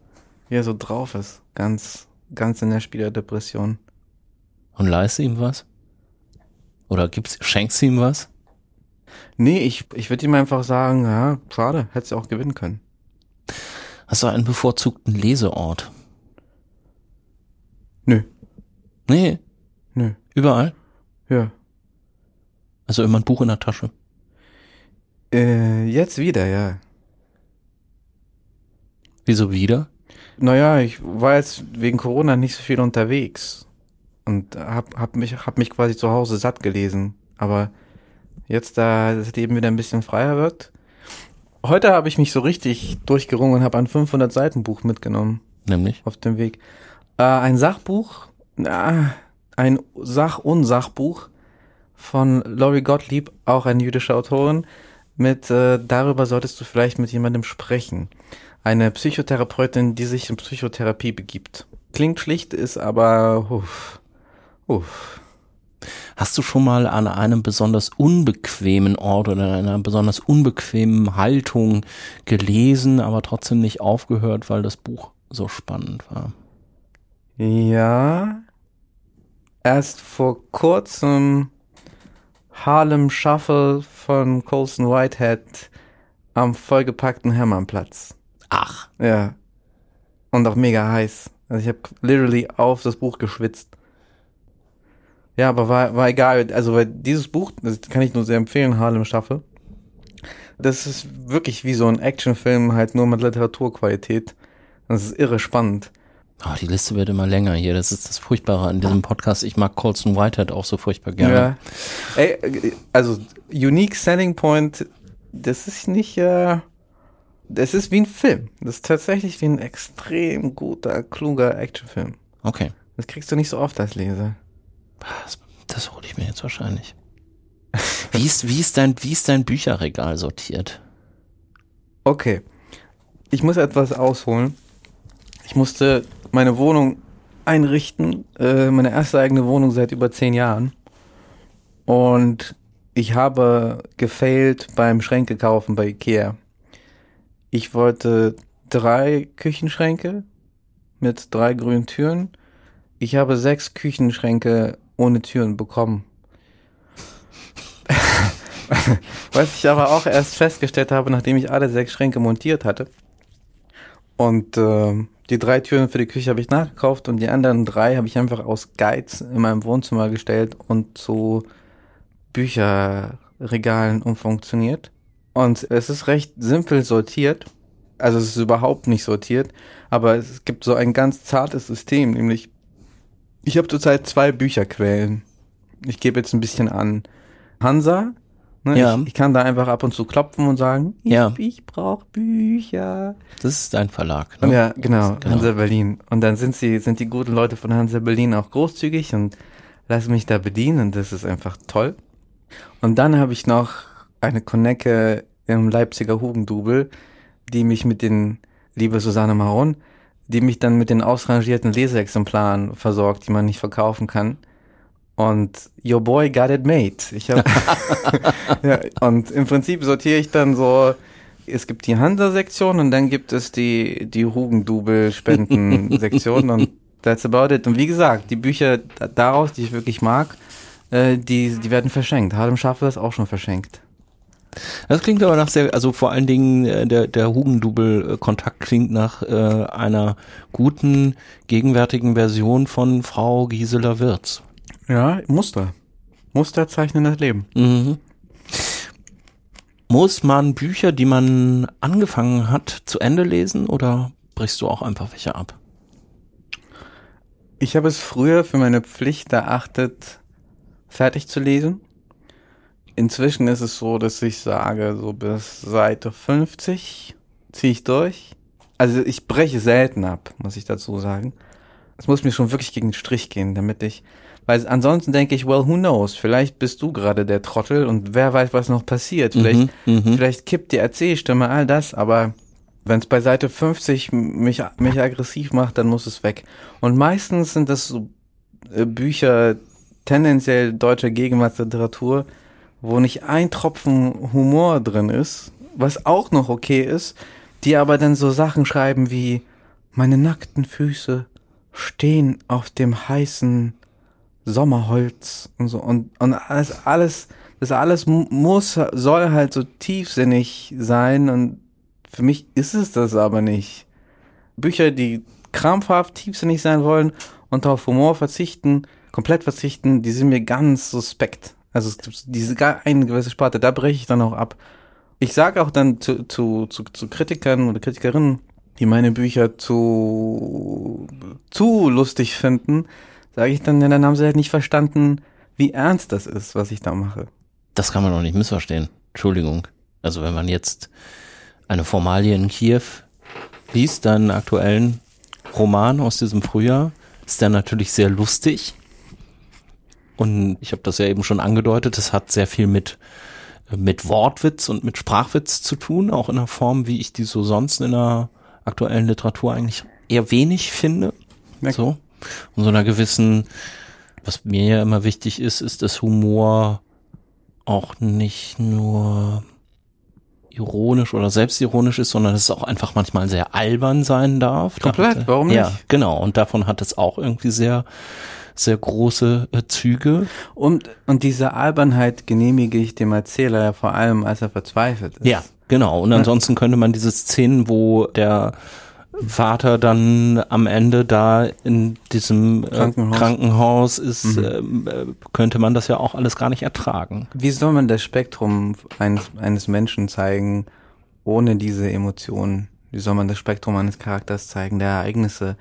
wie er so drauf ist. Ganz, ganz in der Spielerdepression.
Und leist ihm was? Oder gibt's, schenkst du ihm was?
Nee, ich, ich würde ihm einfach sagen, ja, schade, hättest du auch gewinnen können.
Hast du einen bevorzugten Leseort?
Nö,
Nee,
nö,
überall.
ja.
Also immer ein Buch in der Tasche.
Äh, jetzt wieder, ja.
Wieso wieder?
Naja, ich war jetzt wegen Corona nicht so viel unterwegs und hab, hab, mich, hab mich quasi zu Hause satt gelesen. Aber jetzt, da das Leben wieder ein bisschen freier wird. Heute habe ich mich so richtig durchgerungen und habe ein 500 Seiten Buch mitgenommen
Nämlich?
auf dem Weg. Äh, ein Sachbuch, na, ein Sach-Unsachbuch von Laurie Gottlieb, auch eine jüdische Autorin, mit äh, darüber solltest du vielleicht mit jemandem sprechen. Eine Psychotherapeutin, die sich in Psychotherapie begibt. Klingt schlicht, ist aber uff, uff.
Hast du schon mal an einem besonders unbequemen Ort oder in einer besonders unbequemen Haltung gelesen, aber trotzdem nicht aufgehört, weil das Buch so spannend war?
Ja. Erst vor kurzem Harlem Shuffle von Colson Whitehead am vollgepackten Hermannplatz.
Ach,
Ja. Und auch mega heiß. Also ich habe literally auf das Buch geschwitzt. Ja, aber war, war egal. Also weil dieses Buch, das kann ich nur sehr empfehlen, Harlem Staffel. Das ist wirklich wie so ein Actionfilm, halt nur mit Literaturqualität. Das ist irre spannend.
Oh, die Liste wird immer länger hier. Das ist das Furchtbare an diesem Podcast. Ich mag Colson Whitehead auch so furchtbar gerne.
Ja. Ey, also Unique Selling Point, das ist nicht, äh, das ist wie ein Film. Das ist tatsächlich wie ein extrem guter, kluger Actionfilm.
Okay.
Das kriegst du nicht so oft als Leser.
Das, das hole ich mir jetzt wahrscheinlich. Wie ist, wie ist dein, wie ist dein Bücherregal sortiert?
Okay. Ich muss etwas ausholen. Ich musste meine Wohnung einrichten, äh, meine erste eigene Wohnung seit über zehn Jahren. Und ich habe gefailt beim Schränke kaufen bei Ikea. Ich wollte drei Küchenschränke mit drei grünen Türen. Ich habe sechs Küchenschränke ohne Türen bekommen. *laughs* Was ich aber auch erst festgestellt habe, nachdem ich alle sechs Schränke montiert hatte. Und äh, die drei Türen für die Küche habe ich nachgekauft und die anderen drei habe ich einfach aus Geiz in meinem Wohnzimmer gestellt und zu Bücherregalen umfunktioniert. Und es ist recht simpel sortiert. Also es ist überhaupt nicht sortiert, aber es gibt so ein ganz zartes System, nämlich ich habe zurzeit zwei Bücherquellen. Ich gebe jetzt ein bisschen an Hansa. Ne?
Ja.
Ich, ich kann da einfach ab und zu klopfen und sagen, ich,
Ja.
ich brauche Bücher.
Das ist dein Verlag. Ne?
ja, genau,
Genau.
Hansa Berlin. Und dann sind sie, sind die guten Leute von Hansa Berlin auch großzügig und lassen mich da bedienen und das ist einfach toll. Und dann habe ich noch eine Konecke im Leipziger Hugendubel, die mich mit den, liebe Susanne Maron, die mich dann mit den ausrangierten Leseexemplaren versorgt, die man nicht verkaufen kann. Und your boy got it made. Ich hab, *laughs* ja, und im Prinzip sortiere ich dann so, es gibt die Hansa-Sektion und dann gibt es die, die Hugendubel-Spenden-Sektion und that's about it. Und wie gesagt, die Bücher da- daraus, die ich wirklich mag, äh, die, die werden verschenkt. Harlem Schaffel ist auch schon verschenkt.
Das klingt aber nach sehr, also vor allen Dingen äh, der, der Hugendubel-Kontakt klingt nach äh, einer guten, gegenwärtigen Version von Frau Gisela Wirz.
Ja, Muster. Muster zeichnen das Leben.
Mhm. Muss man Bücher, die man angefangen hat, zu Ende lesen oder brichst du auch einfach welche ab?
Ich habe es früher für meine Pflicht erachtet, fertig zu lesen. Inzwischen ist es so, dass ich sage, so bis Seite 50 ziehe ich durch. Also ich breche selten ab, muss ich dazu sagen. Es muss mir schon wirklich gegen den Strich gehen, damit ich, weil ansonsten denke ich, well, who knows? Vielleicht bist du gerade der Trottel und wer weiß, was noch passiert. Vielleicht,
mhm.
vielleicht kippt die Erzählstimme, all das, aber wenn es bei Seite 50 mich, mich aggressiv macht, dann muss es weg. Und meistens sind das so äh, Bücher, tendenziell deutscher Gegenwartsliteratur, wo nicht ein Tropfen Humor drin ist, was auch noch okay ist, die aber dann so Sachen schreiben wie meine nackten Füße stehen auf dem heißen Sommerholz und so und, und alles, alles, das alles mu- muss, soll halt so tiefsinnig sein und für mich ist es das aber nicht. Bücher, die krampfhaft tiefsinnig sein wollen und auf Humor verzichten, komplett verzichten, die sind mir ganz suspekt. Also es gibt diese gar eine gewisse Sparte, da breche ich dann auch ab. Ich sage auch dann zu, zu, zu, zu Kritikern oder Kritikerinnen, die meine Bücher zu, zu lustig finden, sage ich dann, ja, dann haben sie halt nicht verstanden, wie ernst das ist, was ich da mache.
Das kann man doch nicht missverstehen. Entschuldigung. Also wenn man jetzt eine Formalie in Kiew liest, deinen aktuellen Roman aus diesem Frühjahr, ist der natürlich sehr lustig. Und ich habe das ja eben schon angedeutet, es hat sehr viel mit, mit Wortwitz und mit Sprachwitz zu tun, auch in einer Form, wie ich die so sonst in der aktuellen Literatur eigentlich eher wenig finde.
Ja.
So. Und so einer gewissen, was mir ja immer wichtig ist, ist, dass Humor auch nicht nur ironisch oder selbstironisch ist, sondern dass es auch einfach manchmal sehr albern sein darf. Da
Komplett,
hat-
warum
Ja,
nicht?
genau. Und davon hat es auch irgendwie sehr, sehr große äh, Züge.
Und, und diese Albernheit genehmige ich dem Erzähler ja vor allem, als er verzweifelt ist.
Ja, genau. Und ansonsten könnte man diese Szenen, wo der Vater dann am Ende da in diesem äh,
Krankenhaus.
Krankenhaus ist, ähm, äh, könnte man das ja auch alles gar nicht ertragen.
Wie soll man das Spektrum eines, eines Menschen zeigen, ohne diese Emotionen? Wie soll man das Spektrum eines Charakters zeigen, der Ereignisse,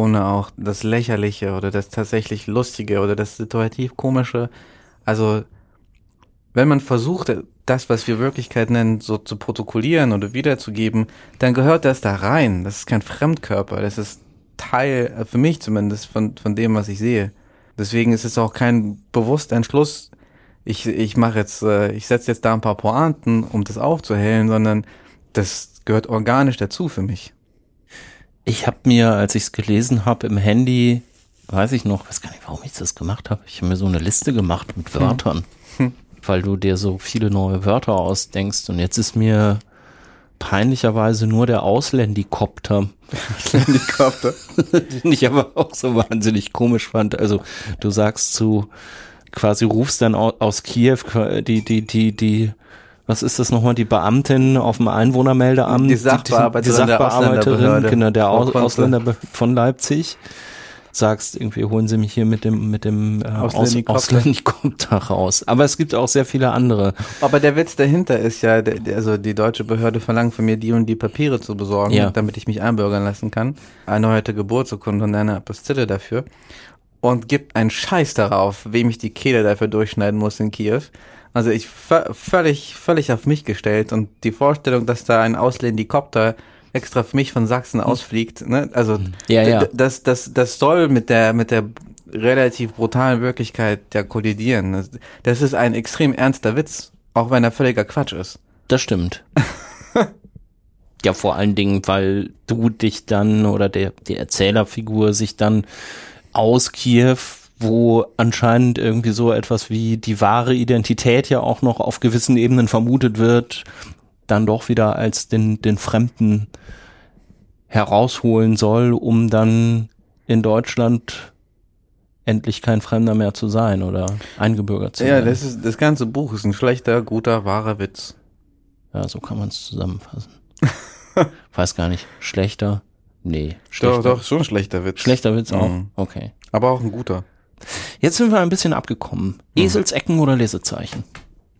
ohne auch das Lächerliche oder das tatsächlich Lustige oder das situativ Komische? Also, wenn man versucht, das, was wir Wirklichkeit nennen, so zu protokollieren oder wiederzugeben, dann gehört das da rein. Das ist kein Fremdkörper, das ist Teil, äh, für mich zumindest, von, von dem, was ich sehe. Deswegen ist es auch kein bewusster Entschluss, ich, ich mache jetzt, äh, ich setze jetzt da ein paar Pointen, um das aufzuhellen, sondern das gehört organisch dazu für mich.
Ich habe mir, als ich es gelesen habe, im Handy, weiß ich noch, weiß gar nicht, warum ich das gemacht habe. Ich habe mir so eine Liste gemacht mit Wörtern,
Hm.
weil du dir so viele neue Wörter ausdenkst. Und jetzt ist mir peinlicherweise nur der Ausländikopter,
Helikopter. *laughs* *laughs*
den ich aber auch so wahnsinnig komisch fand. Also du sagst zu, quasi rufst dann au- aus Kiew die, die, die, die, was ist das nochmal, die Beamtin auf dem Einwohnermeldeamt?
Die Sachbearbeiterin
die
der
Sachbearbeiterin,
Ausländerbehörde.
genau, der Aus. Ausländer von Leipzig. Sagst irgendwie, holen Sie mich hier mit dem, mit dem äh, Aus
Ausländikopter.
Ausländikopter raus. Aber es gibt auch sehr viele andere.
Aber der Witz dahinter ist ja, der, der, also die deutsche Behörde verlangt von mir, die und die Papiere zu besorgen,
Ja.
damit ich mich einbürgern lassen kann. Erneuerte Geburtsurkunde und eine Apostille dafür. Und gibt einen Scheiß darauf, wem ich die Kehle dafür durchschneiden muss in Kiew. Also ich vö- völlig, völlig auf mich gestellt und die Vorstellung, dass da ein Ausländikopter extra für mich von Sachsen ausfliegt, ne? Also
Ja, ja.
d- das, das, das soll mit der, mit der relativ brutalen Wirklichkeit ja kollidieren. Das, das ist ein extrem ernster Witz, auch wenn er völliger Quatsch ist.
Das stimmt. *laughs* ja, vor allen Dingen, weil du dich dann oder der, die Erzählerfigur sich dann aus Kiew, wo anscheinend irgendwie so etwas wie die wahre Identität ja auch noch auf gewissen Ebenen vermutet wird, dann doch wieder als den, den Fremden herausholen soll, um dann in Deutschland endlich kein Fremder mehr zu sein oder eingebürgert zu
Ja,
werden.
das ist, das ganze Buch ist ein schlechter, guter, wahrer Witz.
Ja, so kann man es zusammenfassen. *laughs* Weiß gar nicht. Schlechter? Nee.
Doch,
Schlechter.
doch, schon ein schlechter Witz.
Schlechter Witz auch.
Mhm.
Okay.
Aber auch ein guter.
Jetzt sind wir ein bisschen abgekommen. Eselsecken oder Lesezeichen?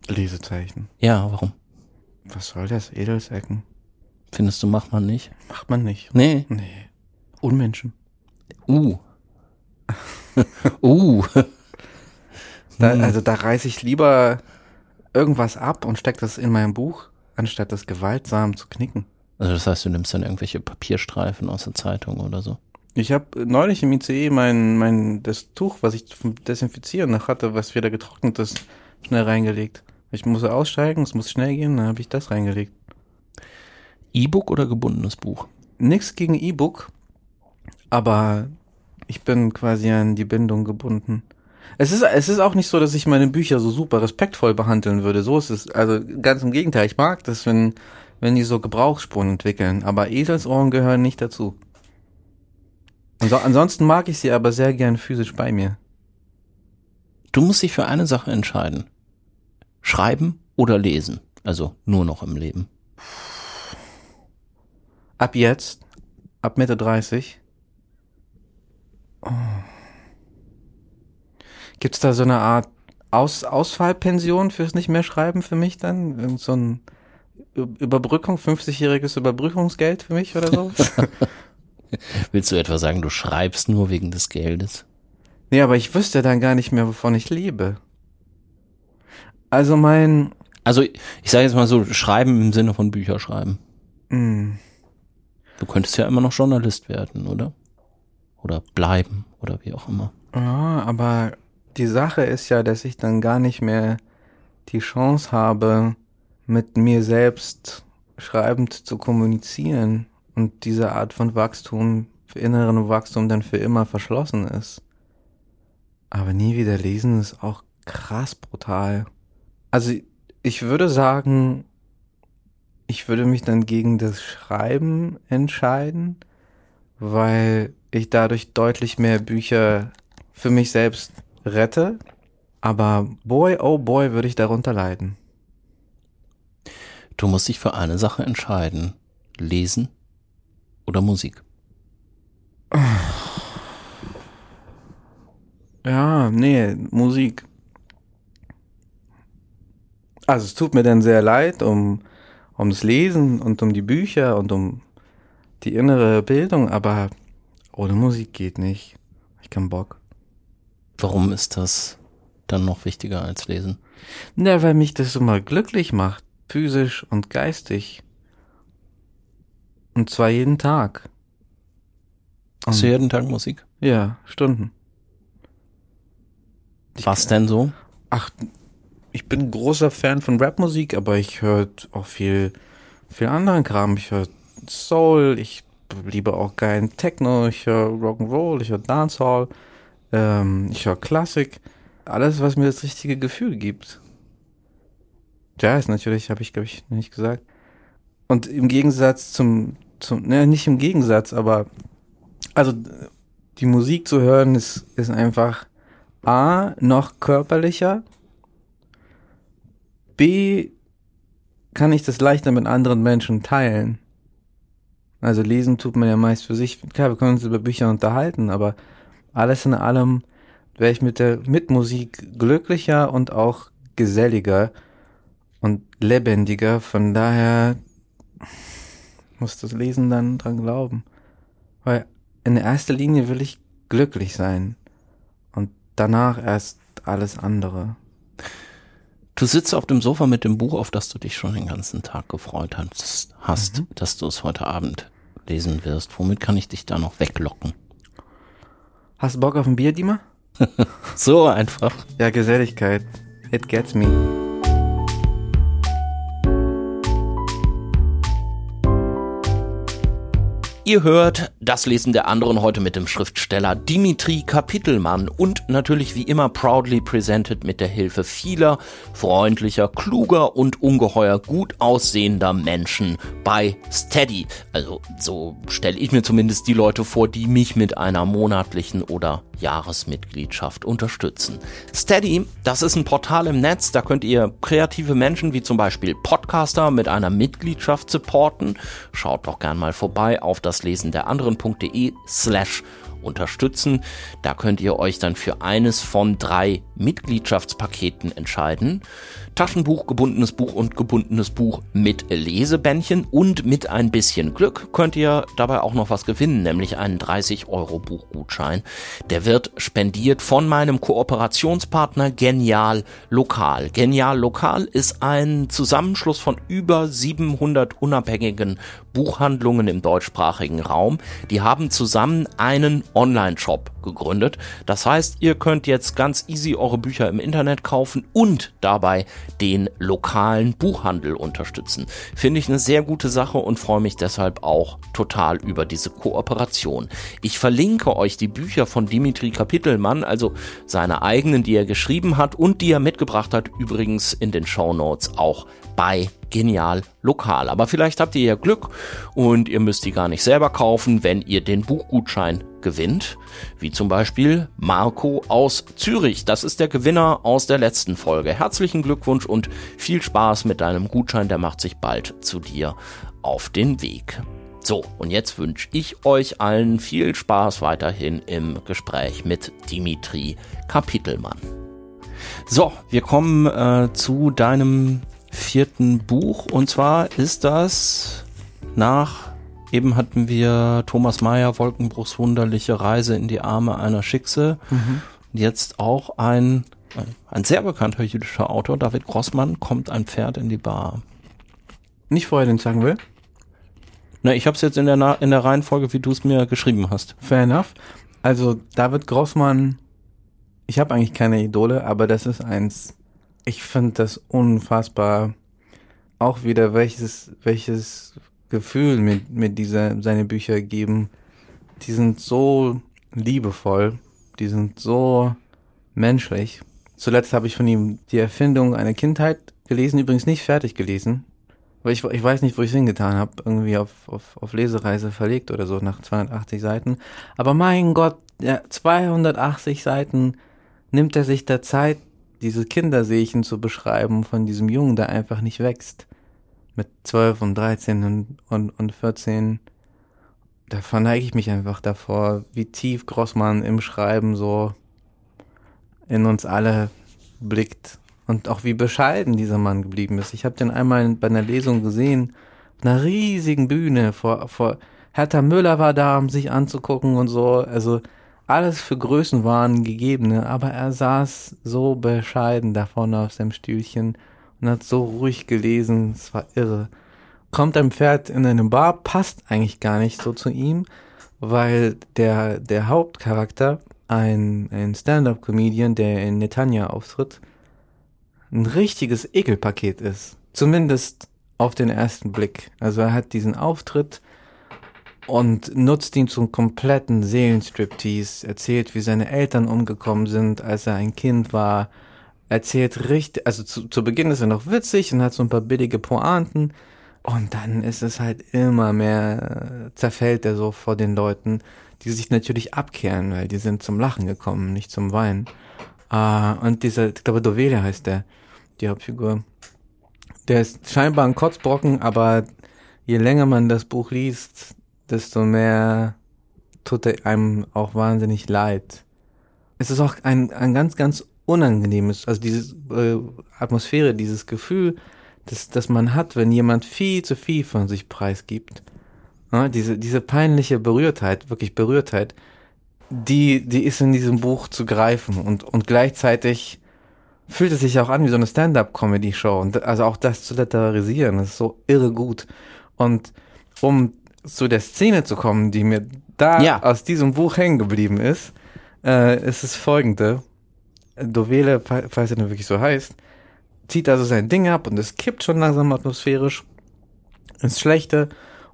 Lesezeichen.
Ja, warum?
Was soll das? Edelsecken?
Findest du, macht man nicht?
Macht man nicht.
Nee.
Nee. Unmenschen.
Uh. *laughs* uh.
Da,
Hm.
Also da reiße ich lieber irgendwas ab und steck das in mein Buch, anstatt das gewaltsam zu knicken.
Also das heißt, du nimmst dann irgendwelche Papierstreifen aus der Zeitung oder so.
Ich habe neulich im ICE mein, mein, das Tuch, was ich zum Desinfizieren noch hatte, was wieder getrocknet ist, schnell reingelegt. Ich musste aussteigen, es muss schnell gehen, dann habe ich das reingelegt.
E-Book oder gebundenes Buch?
Nix gegen E-Book, aber ich bin quasi an die Bindung gebunden. Es ist, es ist auch nicht so, dass ich meine Bücher so super respektvoll behandeln würde. So ist es. Also ganz im Gegenteil. Ich mag das, wenn, wenn die so Gebrauchsspuren entwickeln. Aber Eselsohren gehören nicht dazu. Anso ansonsten mag ich sie aber sehr gern physisch bei mir.
Du musst dich für eine Sache entscheiden. Schreiben oder lesen. Also nur noch im Leben.
Ab jetzt, ab Mitte 30. Oh. Gibt's da so eine Art Aus Ausfallpension fürs nicht mehr schreiben für mich dann? Irgend So ein Überbrückung, 50-jähriges Überbrückungsgeld für mich oder so? *laughs* *laughs*
Willst du etwa sagen, du schreibst nur wegen des Geldes?
nee, aber ich wüsste dann gar nicht mehr, wovon ich lebe. Also mein,
Also ich sage jetzt mal so, schreiben im Sinne von Bücher schreiben.
mh,
Du könntest ja immer noch Journalist werden, oder? Oder bleiben oder wie auch immer.
Ja, aber die Sache ist ja, dass ich dann gar nicht mehr die Chance habe, mit mir selbst schreibend zu kommunizieren und diese Art von Wachstum, inneren Wachstum dann für immer verschlossen ist. Aber nie wieder lesen ist auch krass brutal. Also ich würde sagen, ich würde mich dann gegen das Schreiben entscheiden, weil ich dadurch deutlich mehr Bücher für mich selbst rette. Aber boy, oh boy, würde ich darunter leiden.
Du musst dich für eine Sache entscheiden. Lesen oder Musik?
Ja, nee, Musik. Also es tut mir dann sehr leid um, um das Lesen und um die Bücher und um die innere Bildung, aber ohne Musik geht nicht. Ich kann Bock.
Warum ist das dann noch wichtiger als Lesen?
Ja, weil mich das immer glücklich macht, physisch und geistig. Und zwar jeden Tag.
Hast du jeden Tag Musik?
Ja, Stunden. Ich
Was denn so?
Ach, ich bin großer Fan von Rapmusik, aber ich höre auch viel, viel anderen Kram. Ich höre Soul, ich liebe auch geilen Techno, ich höre Rock'n'Roll, ich höre Dancehall, ähm, ich höre Klassik. Alles, was mir das richtige Gefühl gibt. Jazz natürlich, habe ich, glaube ich, nicht gesagt. Und im Gegensatz zum, zum, ne, nicht im Gegensatz, aber also die Musik zu hören ist, ist einfach A, noch körperlicher, B, kann ich das leichter mit anderen Menschen teilen. Also lesen tut man ja meist für sich. Klar, wir können uns über Bücher unterhalten, aber alles in allem wäre ich mit der mit Musik glücklicher und auch geselliger und lebendiger. Von daher muss das Lesen dann dran glauben. Weil in erster Linie will ich glücklich sein und danach erst alles andere.
Du sitzt auf dem Sofa mit dem Buch, auf das du dich schon den ganzen Tag gefreut hast, hast mhm. dass du es heute Abend lesen wirst. Womit kann ich dich da noch weglocken?
Hast du Bock auf ein Bier, Dima? *laughs*
so einfach.
Ja, Geselligkeit. It gets me.
Ihr hört das Lesen der anderen heute mit dem Schriftsteller Dimitri Kapitelmann und natürlich wie immer proudly presented mit der Hilfe vieler freundlicher, kluger und ungeheuer gut aussehender Menschen bei Steady. Also so stelle ich mir zumindest die Leute vor, die mich mit einer monatlichen oder Jahresmitgliedschaft unterstützen. Steady, das ist ein Portal im Netz, da könnt ihr kreative Menschen wie zum Beispiel Podcaster mit einer Mitgliedschaft supporten. Schaut doch gern mal vorbei auf das Lesen der anderen.de slash unterstützen. Da könnt ihr euch dann für eines von drei Mitgliedschaftspaketen entscheiden. Taschenbuch, gebundenes Buch und gebundenes Buch mit Lesebändchen und mit ein bisschen Glück könnt ihr dabei auch noch was gewinnen, nämlich einen 30 Euro Buchgutschein. Der wird spendiert von meinem Kooperationspartner Genial Lokal. Genial Lokal ist ein Zusammenschluss von über 700 unabhängigen Buchhandlungen im deutschsprachigen Raum. Die haben zusammen einen Online-Shop gegründet. Das heißt, ihr könnt jetzt ganz easy eure Bücher im Internet kaufen und dabei den lokalen Buchhandel unterstützen. Finde ich eine sehr gute Sache und freue mich deshalb auch total über diese Kooperation. Ich verlinke euch die Bücher von Dimitri Kapitelmann, also seine eigenen, die er geschrieben hat und die er mitgebracht hat, übrigens in den Show Notes auch bei Genial Lokal. Aber vielleicht habt ihr ja Glück und ihr müsst die gar nicht selber kaufen, wenn ihr den Buchgutschein gewinnt. Wie zum Beispiel Marco aus Zürich. Das ist der Gewinner aus der letzten Folge. Herzlichen Glückwunsch und viel Spaß mit deinem Gutschein. Der macht sich bald zu dir auf den Weg. So, und jetzt wünsche ich euch allen viel Spaß weiterhin im Gespräch mit Dimitri Kapitelmann. So, wir kommen äh, zu deinem vierten Buch. Und zwar ist das nach, eben hatten wir Thomas Mayer, Wolkenbruchs wunderliche Reise in die Arme einer Schickse. Mhm. Jetzt auch ein, ein sehr bekannter jüdischer Autor, David Grossmann, kommt ein Pferd in die Bar.
Nicht vorher den sagen will?
Na, ich habe es jetzt in der, in der Reihenfolge, wie du es mir geschrieben hast.
Fair enough. Also David Grossmann, ich habe eigentlich keine Idole, aber das ist eins ich finde das unfassbar. Auch wieder welches, welches Gefühl mit, mit dieser, seine Bücher geben. Die sind so liebevoll. Die sind so menschlich. Zuletzt habe ich von ihm die Erfindung einer Kindheit gelesen, übrigens nicht fertig gelesen. Weil ich, ich weiß nicht, wo ich es hingetan habe. Irgendwie auf, auf, auf Lesereise verlegt oder so nach 280 Seiten. Aber mein Gott, ja, 280 Seiten nimmt er sich der Zeit, diese Kinderseechen zu beschreiben von diesem Jungen, der einfach nicht wächst. Mit 12 und 13 und, und, und 14. da verneige ich mich einfach davor, wie tief Grossmann im Schreiben so in uns alle blickt und auch wie bescheiden dieser Mann geblieben ist. Ich habe den einmal bei einer Lesung gesehen, auf einer riesigen Bühne vor, vor Hertha Müller war da, um sich anzugucken und so. Also alles für Größenwahn gegebene, aber er saß so bescheiden da vorne auf seinem Stühlchen und hat so ruhig gelesen, es war irre. Kommt ein Pferd in eine Bar, passt eigentlich gar nicht so zu ihm, weil der, der Hauptcharakter, ein, ein Stand-up-Comedian, der in Netanya auftritt, ein richtiges Ekelpaket ist. Zumindest auf den ersten Blick. Also er hat diesen Auftritt, und nutzt ihn zum kompletten Seelenstriptease, erzählt, wie seine Eltern umgekommen sind, als er ein Kind war, erzählt richtig, also zu, zu Beginn ist er noch witzig und hat so ein paar billige Pointen und dann ist es halt immer mehr, zerfällt er so vor den Leuten, die sich natürlich abkehren, weil die sind zum Lachen gekommen, nicht zum Weinen. Uh, und dieser, ich glaube, Dovele heißt der, die Hauptfigur. Der ist scheinbar ein Kotzbrocken, aber je länger man das Buch liest, desto mehr tut er einem auch wahnsinnig leid. Es ist auch ein, ein ganz, ganz unangenehmes, also diese äh, Atmosphäre, dieses Gefühl, das, das man hat, wenn jemand viel zu viel von sich preisgibt. Ja, diese, diese peinliche Berührtheit, wirklich Berührtheit, die, die ist in diesem Buch zu greifen und, und gleichzeitig fühlt es sich auch an wie so eine Stand-up-Comedy-Show und also auch das zu literarisieren, das ist so irre gut. Und um zu der Szene zu kommen, die mir da ja. aus diesem Buch hängen geblieben ist, äh, ist es folgende. Dovele, falls er nur wirklich so heißt, zieht also sein Ding ab und es kippt schon langsam atmosphärisch ins Schlechte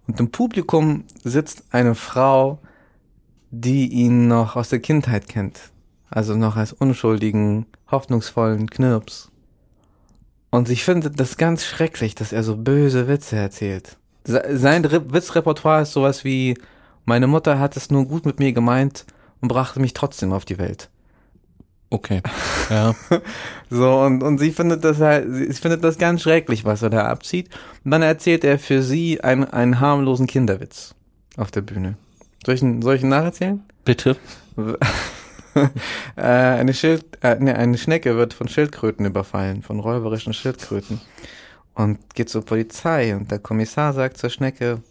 und im Publikum sitzt eine Frau, die ihn noch aus der Kindheit kennt. Also noch als unschuldigen, hoffnungsvollen Knirps. Und ich finde das ganz schrecklich, dass er so böse Witze erzählt. Sein Witzrepertoire ist sowas wie, meine Mutter hat es nur gut mit mir gemeint und brachte mich trotzdem auf die Welt.
Okay. Ja. *laughs*
so, und, und sie findet das halt, sie findet das ganz schrecklich, was er da abzieht. Und dann erzählt er für sie einen, einen harmlosen Kinderwitz auf der Bühne. Soll ich, soll ich ihn nacherzählen?
Bitte. *laughs*
äh, eine Schild, äh, ne, eine Schnecke wird von Schildkröten überfallen, von räuberischen Schildkröten und geht zur Polizei und der Kommissar sagt zur Schnecke,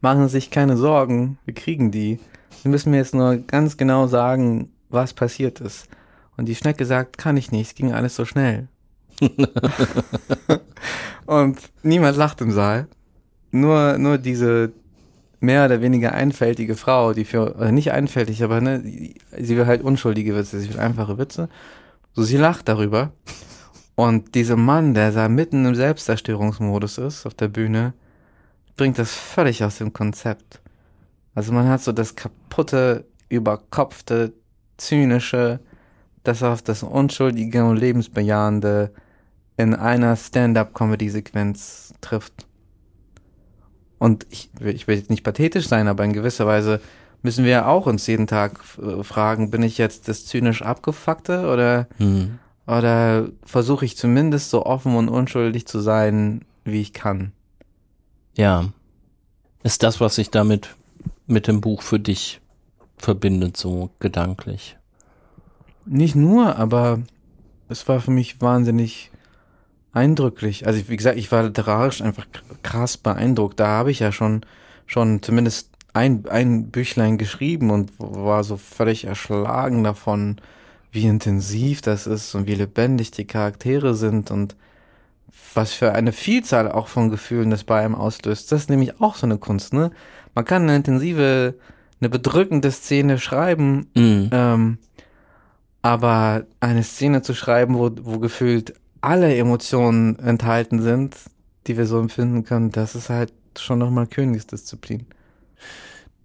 machen Sie sich keine Sorgen, wir kriegen die. Sie müssen mir jetzt nur ganz genau sagen, was passiert ist. Und die Schnecke sagt, kann ich nicht, es ging alles so schnell. *laughs* und niemand lacht im Saal. Nur, nur diese mehr oder weniger einfältige Frau, die für, oder nicht einfältig, aber ne, sie will halt unschuldige Witze, sie will einfache Witze. So, sie lacht darüber. Und dieser Mann, der da mitten im Selbstzerstörungsmodus ist auf der Bühne, bringt das völlig aus dem Konzept. Also man hat so das kaputte, überkopfte, zynische, das auf das unschuldige und lebensbejahende in einer Stand-up-Comedy-Sequenz trifft. Und ich, ich will jetzt nicht pathetisch sein, aber in gewisser Weise müssen wir auch uns jeden Tag äh, fragen, bin ich jetzt das zynisch abgefuckte oder mhm. Oder versuche ich zumindest so offen und unschuldig zu sein, wie ich kann.
Ja. Ist das, was sich damit mit dem Buch für dich verbindet, so gedanklich?
Nicht nur, aber es war für mich wahnsinnig eindrücklich. Also wie gesagt, ich war literarisch einfach krass beeindruckt. Da habe ich ja schon schon zumindest ein, ein Büchlein geschrieben und war so völlig erschlagen davon, wie intensiv das ist und wie lebendig die Charaktere sind und was für eine Vielzahl auch von Gefühlen das bei einem auslöst. Das ist nämlich auch so eine Kunst, ne? Man kann eine intensive, eine bedrückende Szene schreiben, mhm. ähm, aber eine Szene zu schreiben, wo, wo gefühlt alle Emotionen enthalten sind, die wir so empfinden können, das ist halt schon nochmal Königsdisziplin.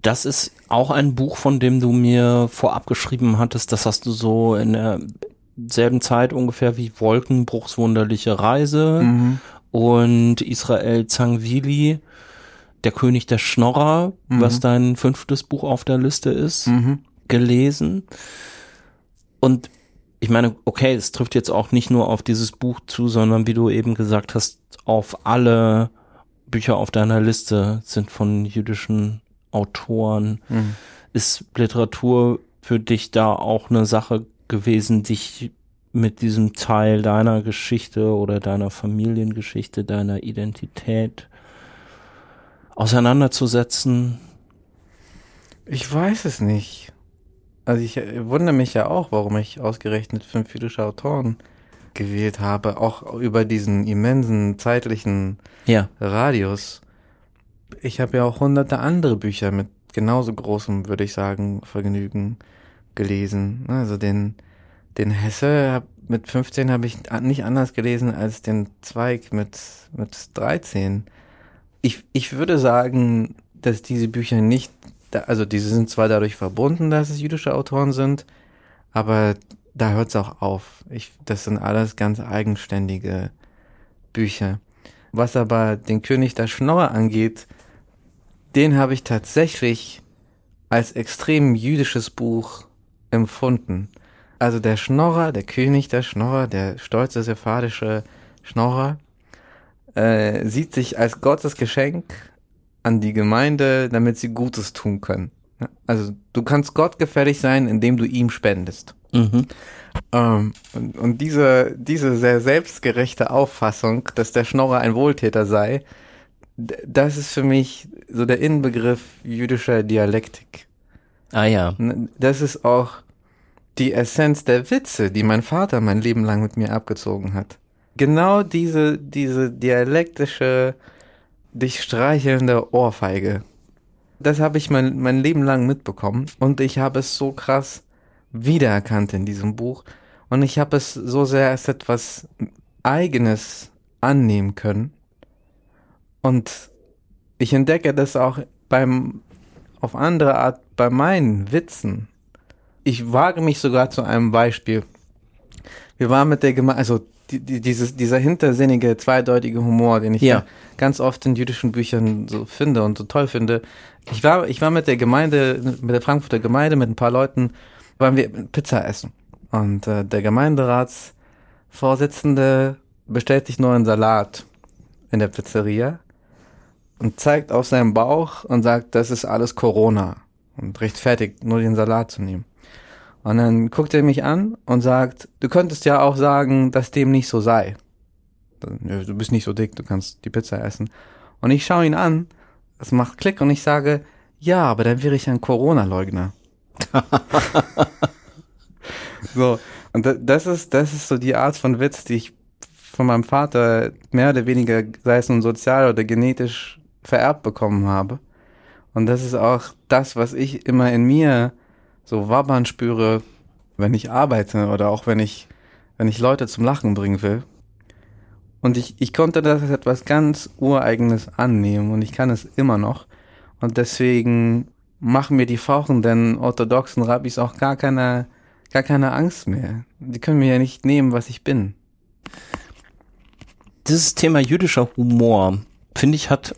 Das ist auch ein Buch, von dem du mir vorab geschrieben hattest. Das hast du so in derselben Zeit ungefähr wie Wolkenbruchs wunderliche Reise mhm. und Israel Zangwili, der König der Schnorrer, mhm. was dein fünftes Buch auf der Liste ist, mhm. gelesen. Und ich meine, okay, es trifft jetzt auch nicht nur auf dieses Buch zu, sondern wie du eben gesagt hast, auf alle Bücher auf deiner Liste sind von jüdischen Autoren. Mhm. Ist Literatur für dich da auch eine Sache gewesen, dich mit diesem Teil deiner Geschichte oder deiner Familiengeschichte, deiner Identität auseinanderzusetzen?
Ich weiß es nicht. Also ich wundere mich ja auch, warum ich ausgerechnet fünf jüdische Autoren gewählt habe, auch über diesen immensen zeitlichen
ja.
Radius. Ich habe ja auch hunderte andere Bücher mit genauso großem, würde ich sagen, Vergnügen gelesen. Also den, den Hesse mit 15 habe ich nicht anders gelesen als den Zweig mit, mit 13. Ich, ich würde sagen, dass diese Bücher nicht, also diese sind zwar dadurch verbunden, dass es jüdische Autoren sind, aber da hört es auch auf. Ich, das sind alles ganz eigenständige Bücher. Was aber den König der Schnorre angeht, den habe ich tatsächlich als extrem jüdisches Buch empfunden. Also der Schnorrer, der König der Schnorrer, der stolze sephardische Schnorrer, äh, sieht sich als Gottes Geschenk an die Gemeinde, damit sie Gutes tun können. Also du kannst Gott gefällig sein, indem du ihm spendest. Mhm. Ähm, und, und diese, diese sehr selbstgerechte Auffassung, dass der Schnorrer ein Wohltäter sei, das ist für mich so der Inbegriff jüdischer Dialektik.
Ah ja.
Das ist auch die Essenz der Witze, die mein Vater mein Leben lang mit mir abgezogen hat. Genau diese, diese dialektische, dich streichelnde Ohrfeige. Das habe ich mein, mein Leben lang mitbekommen und ich habe es so krass wiedererkannt in diesem Buch und ich habe es so sehr als etwas Eigenes annehmen können und ich entdecke das auch beim, auf andere Art bei meinen Witzen. Ich wage mich sogar zu einem Beispiel. Wir waren mit der Gemeinde, also die, die, dieses, dieser hintersinnige, zweideutige Humor, den ich ja. ganz oft in jüdischen Büchern so finde und so toll finde. Ich war, ich war mit der Gemeinde, mit der Frankfurter Gemeinde, mit ein paar Leuten, waren wir Pizza essen. Und äh, der Gemeinderatsvorsitzende bestellt sich nur einen Salat in der Pizzeria und zeigt auf seinen Bauch und sagt, das ist alles Corona und rechtfertigt, nur den Salat zu nehmen. Und dann guckt er mich an und sagt, du könntest ja auch sagen, dass dem nicht so sei. Du bist nicht so dick, du kannst die Pizza essen. Und ich schaue ihn an, es macht Klick und ich sage, ja, aber dann wäre ich ein Corona-Leugner. *laughs* so, und das ist, das ist so die Art von Witz, die ich von meinem Vater mehr oder weniger, sei es nun sozial oder genetisch vererbt bekommen habe. Und das ist auch das, was ich immer in mir so wabbern spüre, wenn ich arbeite oder auch wenn ich, wenn ich Leute zum Lachen bringen will. Und ich, ich konnte das als etwas ganz Ureigenes annehmen und ich kann es immer noch. Und deswegen machen mir die fauchenden orthodoxen Rabbis auch gar keine, gar keine Angst mehr. Die können mir ja nicht nehmen, was ich bin.
Dieses Thema jüdischer Humor, finde ich, hat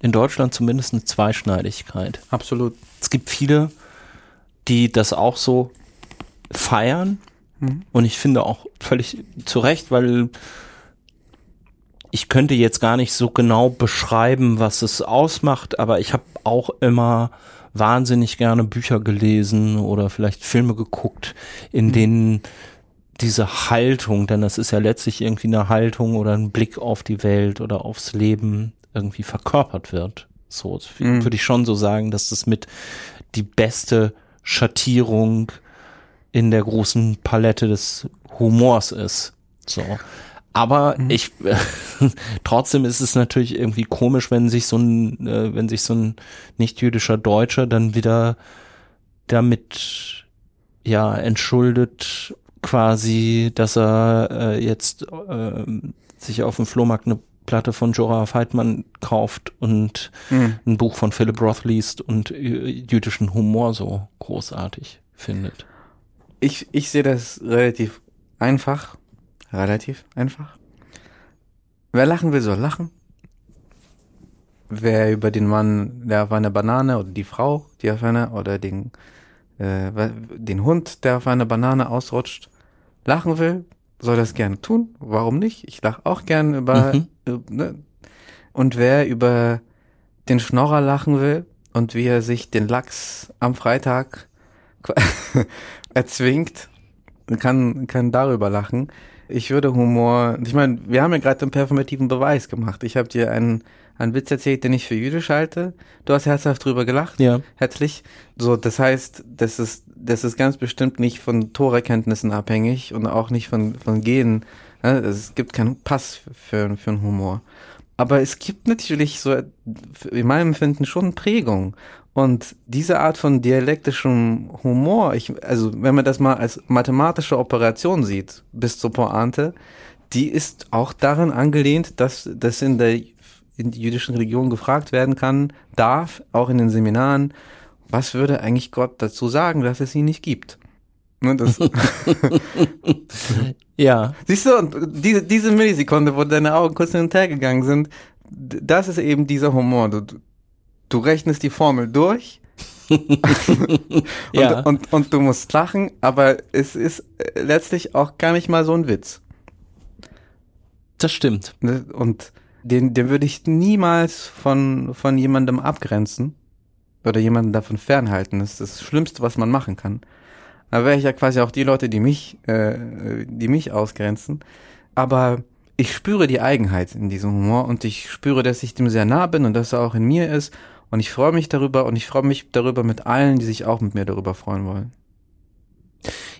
in Deutschland zumindest eine Zweischneidigkeit.
Absolut.
Es gibt viele, die das auch so feiern. Mhm. Und ich finde auch völlig zu Recht, weil ich könnte jetzt gar nicht so genau beschreiben, was es ausmacht, aber ich habe auch immer wahnsinnig gerne Bücher gelesen oder vielleicht Filme geguckt, in mhm. denen diese Haltung, denn das ist ja letztlich irgendwie eine Haltung oder ein Blick auf die Welt oder aufs Leben irgendwie verkörpert wird. So mhm. würde ich schon so sagen, dass das mit die beste Schattierung in der großen Palette des Humors ist. So. Aber mhm. ich *laughs* trotzdem ist es natürlich irgendwie komisch, wenn sich so ein, äh, wenn sich so ein nicht-jüdischer Deutscher dann wieder damit ja entschuldet quasi, dass er äh, jetzt äh, sich auf dem Flohmarkt eine Platte von Jorah Feitmann kauft und mhm. ein Buch von Philip Roth liest und jüdischen Humor so großartig findet.
Ich, ich sehe das relativ einfach. Relativ einfach. Wer lachen will, soll lachen. Wer über den Mann, der auf einer Banane oder die Frau, die auf einer oder den, äh, den Hund, der auf einer Banane ausrutscht, lachen will, soll das gerne tun. Warum nicht? Ich lache auch gern über. Mhm. Äh, ne? Und wer über den Schnorrer lachen will, und wie er sich den Lachs am Freitag *laughs* erzwingt, kann, kann darüber lachen. Ich würde Humor, ich meine, wir haben ja gerade den performativen Beweis gemacht. Ich habe dir einen, einen Witz erzählt, den ich für jüdisch halte. Du hast herzhaft drüber gelacht.
Ja.
Herzlich. So, das heißt, das ist, das ist ganz bestimmt nicht von Torerkenntnissen abhängig und auch nicht von, von Genen. Es gibt keinen Pass für, für einen Humor. Aber es gibt natürlich so, in meinem Empfinden schon Prägung. Und diese Art von dialektischem Humor, ich, also wenn man das mal als mathematische Operation sieht, bis zur Pointe, die ist auch daran angelehnt, dass das in der in die jüdischen Religion gefragt werden kann, darf, auch in den Seminaren, was würde eigentlich Gott dazu sagen, dass es ihn nicht gibt? Ne, das *laughs* *laughs*
ja.
Siehst du, und diese, diese Millisekunde, wo deine Augen kurz hin und her gegangen sind, das ist eben dieser Humor. Du, du rechnest die Formel durch *laughs* und,
ja.
und, und du musst lachen, aber es ist letztlich auch gar nicht mal so ein Witz.
Das stimmt.
Ne, und den, den würde ich niemals von, von jemandem abgrenzen oder jemanden davon fernhalten. Das ist das Schlimmste, was man machen kann. Da wäre ich ja quasi auch die Leute, die mich, äh, die mich ausgrenzen. Aber ich spüre die Eigenheit in diesem Humor und ich spüre, dass ich dem sehr nah bin und dass er auch in mir ist. Und ich freue mich darüber und ich freue mich darüber mit allen, die sich auch mit mir darüber freuen wollen.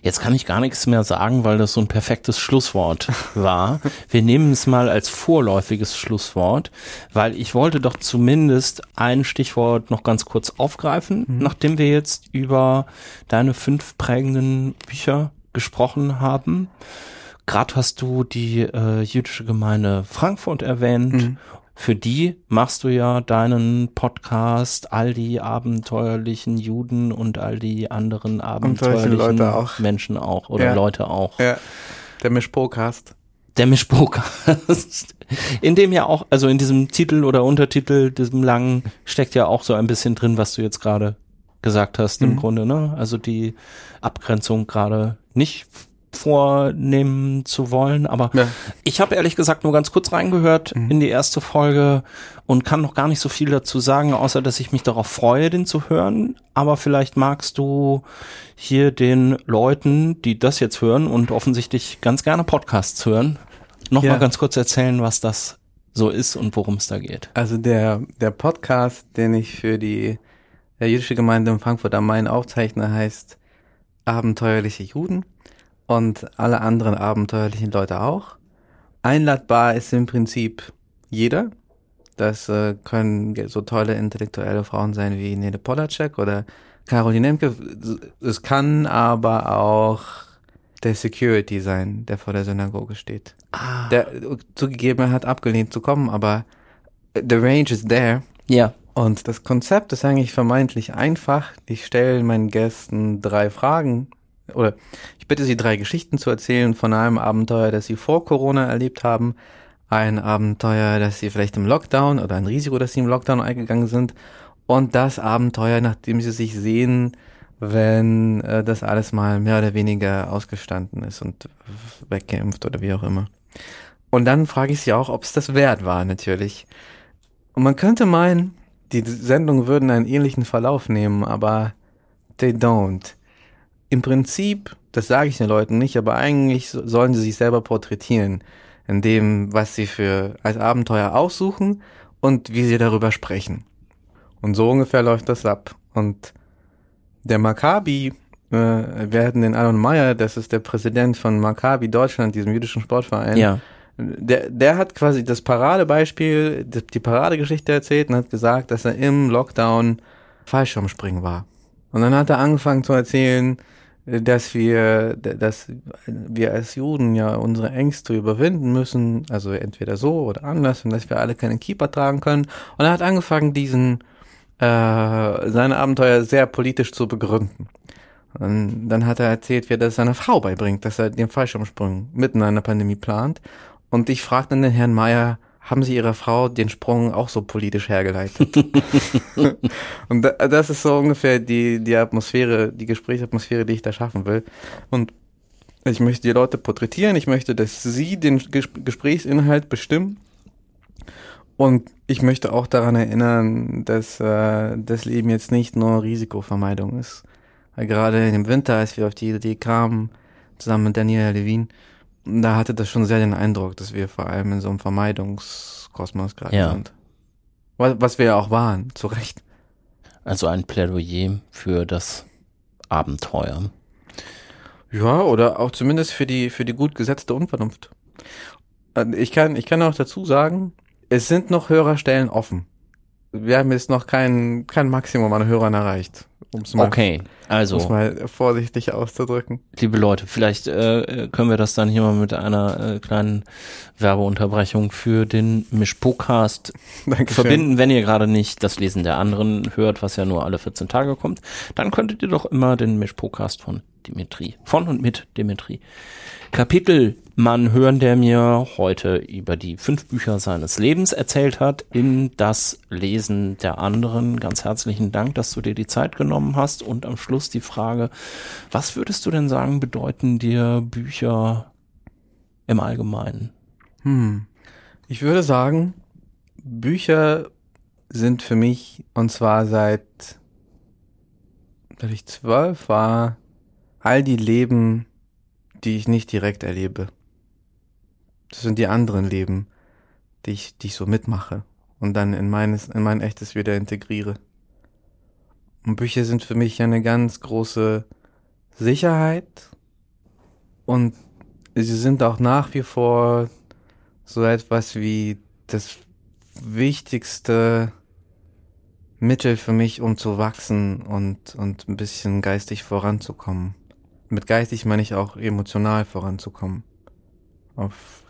Jetzt kann ich gar nichts mehr sagen, weil das so ein perfektes Schlusswort war. Wir nehmen es mal als vorläufiges Schlusswort, weil ich wollte doch zumindest ein Stichwort noch ganz kurz aufgreifen, mhm. nachdem wir jetzt über deine fünf prägenden Bücher gesprochen haben. Gerade hast du die äh, jüdische Gemeinde Frankfurt erwähnt mhm für die machst du ja deinen Podcast, all die abenteuerlichen Juden und all die anderen abenteuerlichen
auch.
Menschen auch oder
ja.
Leute auch.
Ja, der Mischpokast.
Der Mischpokast. *laughs* In dem ja auch, also in diesem Titel oder Untertitel, diesem langen, steckt ja auch so ein bisschen drin, was du jetzt gerade gesagt hast mhm. im Grunde, ne? Also die Abgrenzung gerade nicht vornehmen zu wollen. Aber ja. ich habe ehrlich gesagt nur ganz kurz reingehört mhm. in die erste Folge und kann noch gar nicht so viel dazu sagen, außer dass ich mich darauf freue, den zu hören. Aber vielleicht magst du hier den Leuten, die das jetzt hören und offensichtlich ganz gerne Podcasts hören, noch ja. mal ganz kurz erzählen, was das so ist und worum es da geht.
Also der, der Podcast, den ich für die der jüdische Gemeinde in Frankfurt am Main aufzeichne, heißt Abenteuerliche Juden und alle anderen abenteuerlichen Leute auch. Einladbar ist im Prinzip jeder. Das äh, können so tolle intellektuelle Frauen sein wie Nele Polacek oder Caroline Emke. Es kann aber auch der Security sein, der vor der Synagoge steht.
Ah.
Der zugegeben hat abgelehnt zu kommen, aber the range is there.
Ja.
Und das Konzept ist eigentlich vermeintlich einfach. Ich stelle meinen Gästen drei Fragen oder ich bitte Sie, drei Geschichten zu erzählen von einem Abenteuer, das Sie vor Corona erlebt haben, ein Abenteuer, das Sie vielleicht im Lockdown oder ein Risiko, dass Sie im Lockdown eingegangen sind und das Abenteuer, nachdem Sie sich sehen, wenn äh, das alles mal mehr oder weniger ausgestanden ist und wegkämpft oder wie auch immer. Und dann frage ich Sie auch, ob es das wert war, natürlich. Und man könnte meinen, die Sendungen würden einen ähnlichen Verlauf nehmen, aber they don't im Prinzip, das sage ich den Leuten nicht, aber eigentlich sollen sie sich selber porträtieren, in dem, was sie für als Abenteuer aussuchen und wie sie darüber sprechen. Und so ungefähr läuft das ab. Und der Maccabi, äh, wir hatten den Aaron Meyer, das ist der Präsident von Maccabi Deutschland, diesem jüdischen Sportverein.
Ja.
Der, der hat quasi das Paradebeispiel, die Paradegeschichte erzählt und hat gesagt, dass er im Lockdown Fallschirmspringen war. Und dann hat er angefangen zu erzählen, dass wir, dass wir als Juden ja unsere Ängste überwinden müssen, also entweder so oder anders, und dass wir alle keinen Keeper tragen können. Und er hat angefangen, diesen äh, seine Abenteuer sehr politisch zu begründen. Und dann hat er erzählt, wie er das seiner Frau beibringt, dass er den Fallschirmsprung mitten in einer Pandemie plant. Und ich fragte dann den Herrn Meier, haben sie ihrer Frau den Sprung auch so politisch hergeleitet. *laughs* und das ist so ungefähr die, die Atmosphäre, die Gesprächsatmosphäre, die ich da schaffen will. Und ich möchte die Leute porträtieren, ich möchte, dass sie den Gesprächsinhalt bestimmen. Und ich möchte auch daran erinnern, dass äh, das Leben jetzt nicht nur Risikovermeidung ist. Weil gerade im Winter, als wir auf die Idee kamen, zusammen mit Daniela Levin, da hatte das schon sehr den Eindruck, dass wir vor allem in so einem Vermeidungskosmos gerade
Ja.
sind. Was, was wir ja auch waren, zu Recht.
Also ein Plädoyer für das Abenteuer.
Ja, oder auch zumindest für die, für die gut gesetzte Unvernunft. Äh, Ich kann, ich kann auch dazu sagen, es sind noch Hörerstellen offen. Wir haben jetzt noch kein, kein Maximum an Hörern erreicht. Um es mal,
Okay, also
um's mal vorsichtig auszudrücken.
liebe Leute, vielleicht äh, können wir das dann hier mal mit einer äh, kleinen Werbeunterbrechung für den Mischpokast *laughs* verbinden, wenn ihr gerade nicht das Lesen der anderen hört, was ja nur alle 14 Tage kommt, dann könntet ihr doch immer den Mischpokast von Dimitri, von und mit Dimitri Kapitelmann hören, der mir heute über die fünf Bücher seines Lebens erzählt hat, in das Lesen der anderen. Ganz herzlichen Dank, dass du dir die Zeit genommen hast und am Schluss die Frage, was würdest du denn sagen, bedeuten dir Bücher im Allgemeinen?
Hm. Ich würde sagen, Bücher sind für mich, und zwar seit, seit ich zwölf war, all die Leben, die ich nicht direkt erlebe. Das sind die anderen Leben, die ich, die ich so mitmache und dann in meines, in mein echtes wieder integriere. Und Bücher sind für mich eine ganz große Sicherheit und sie sind auch nach wie vor so etwas wie das wichtigste Mittel für mich, um zu wachsen und, und ein bisschen geistig voranzukommen. Mit geistig meine ich auch emotional voranzukommen. Auf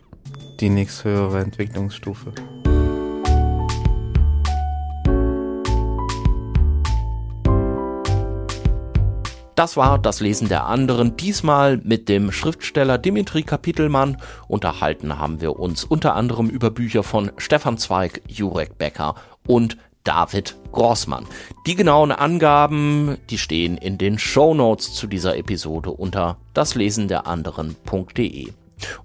die nächsthöhere Entwicklungsstufe.
Das war das Lesen der anderen, diesmal mit dem Schriftsteller Dimitri Kapitelmann. Unterhalten haben wir uns unter anderem über Bücher von Stefan Zweig, Jurek Becker und David Grossmann. Die genauen Angaben, die stehen in den Show Notes zu dieser Episode unter daslesenderanderen.de.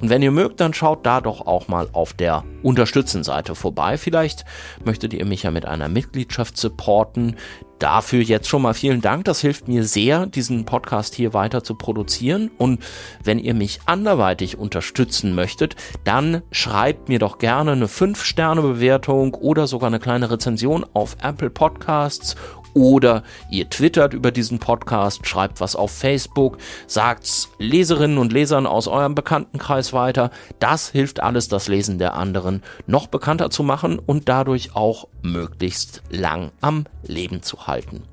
Und wenn ihr mögt, dann schaut da doch auch mal auf der Unterstützenseite vorbei. Vielleicht möchtet ihr mich ja mit einer Mitgliedschaft supporten. Dafür jetzt schon mal vielen Dank. Das hilft mir sehr, diesen Podcast hier weiter zu produzieren. Und wenn ihr mich anderweitig unterstützen möchtet, dann schreibt mir doch gerne eine 5-Sterne-Bewertung oder sogar eine kleine Rezension auf Apple Podcasts oder ihr twittert über diesen Podcast, schreibt was auf Facebook, sagt's Leserinnen und Lesern aus eurem Bekanntenkreis weiter. Das hilft alles, das Lesen der anderen noch bekannter zu machen und dadurch auch möglichst lang am Leben zu halten.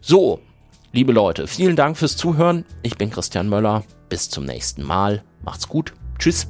So, liebe Leute, vielen Dank fürs Zuhören. Ich bin Christian Möller. Bis zum nächsten Mal. Macht's gut. Tschüss.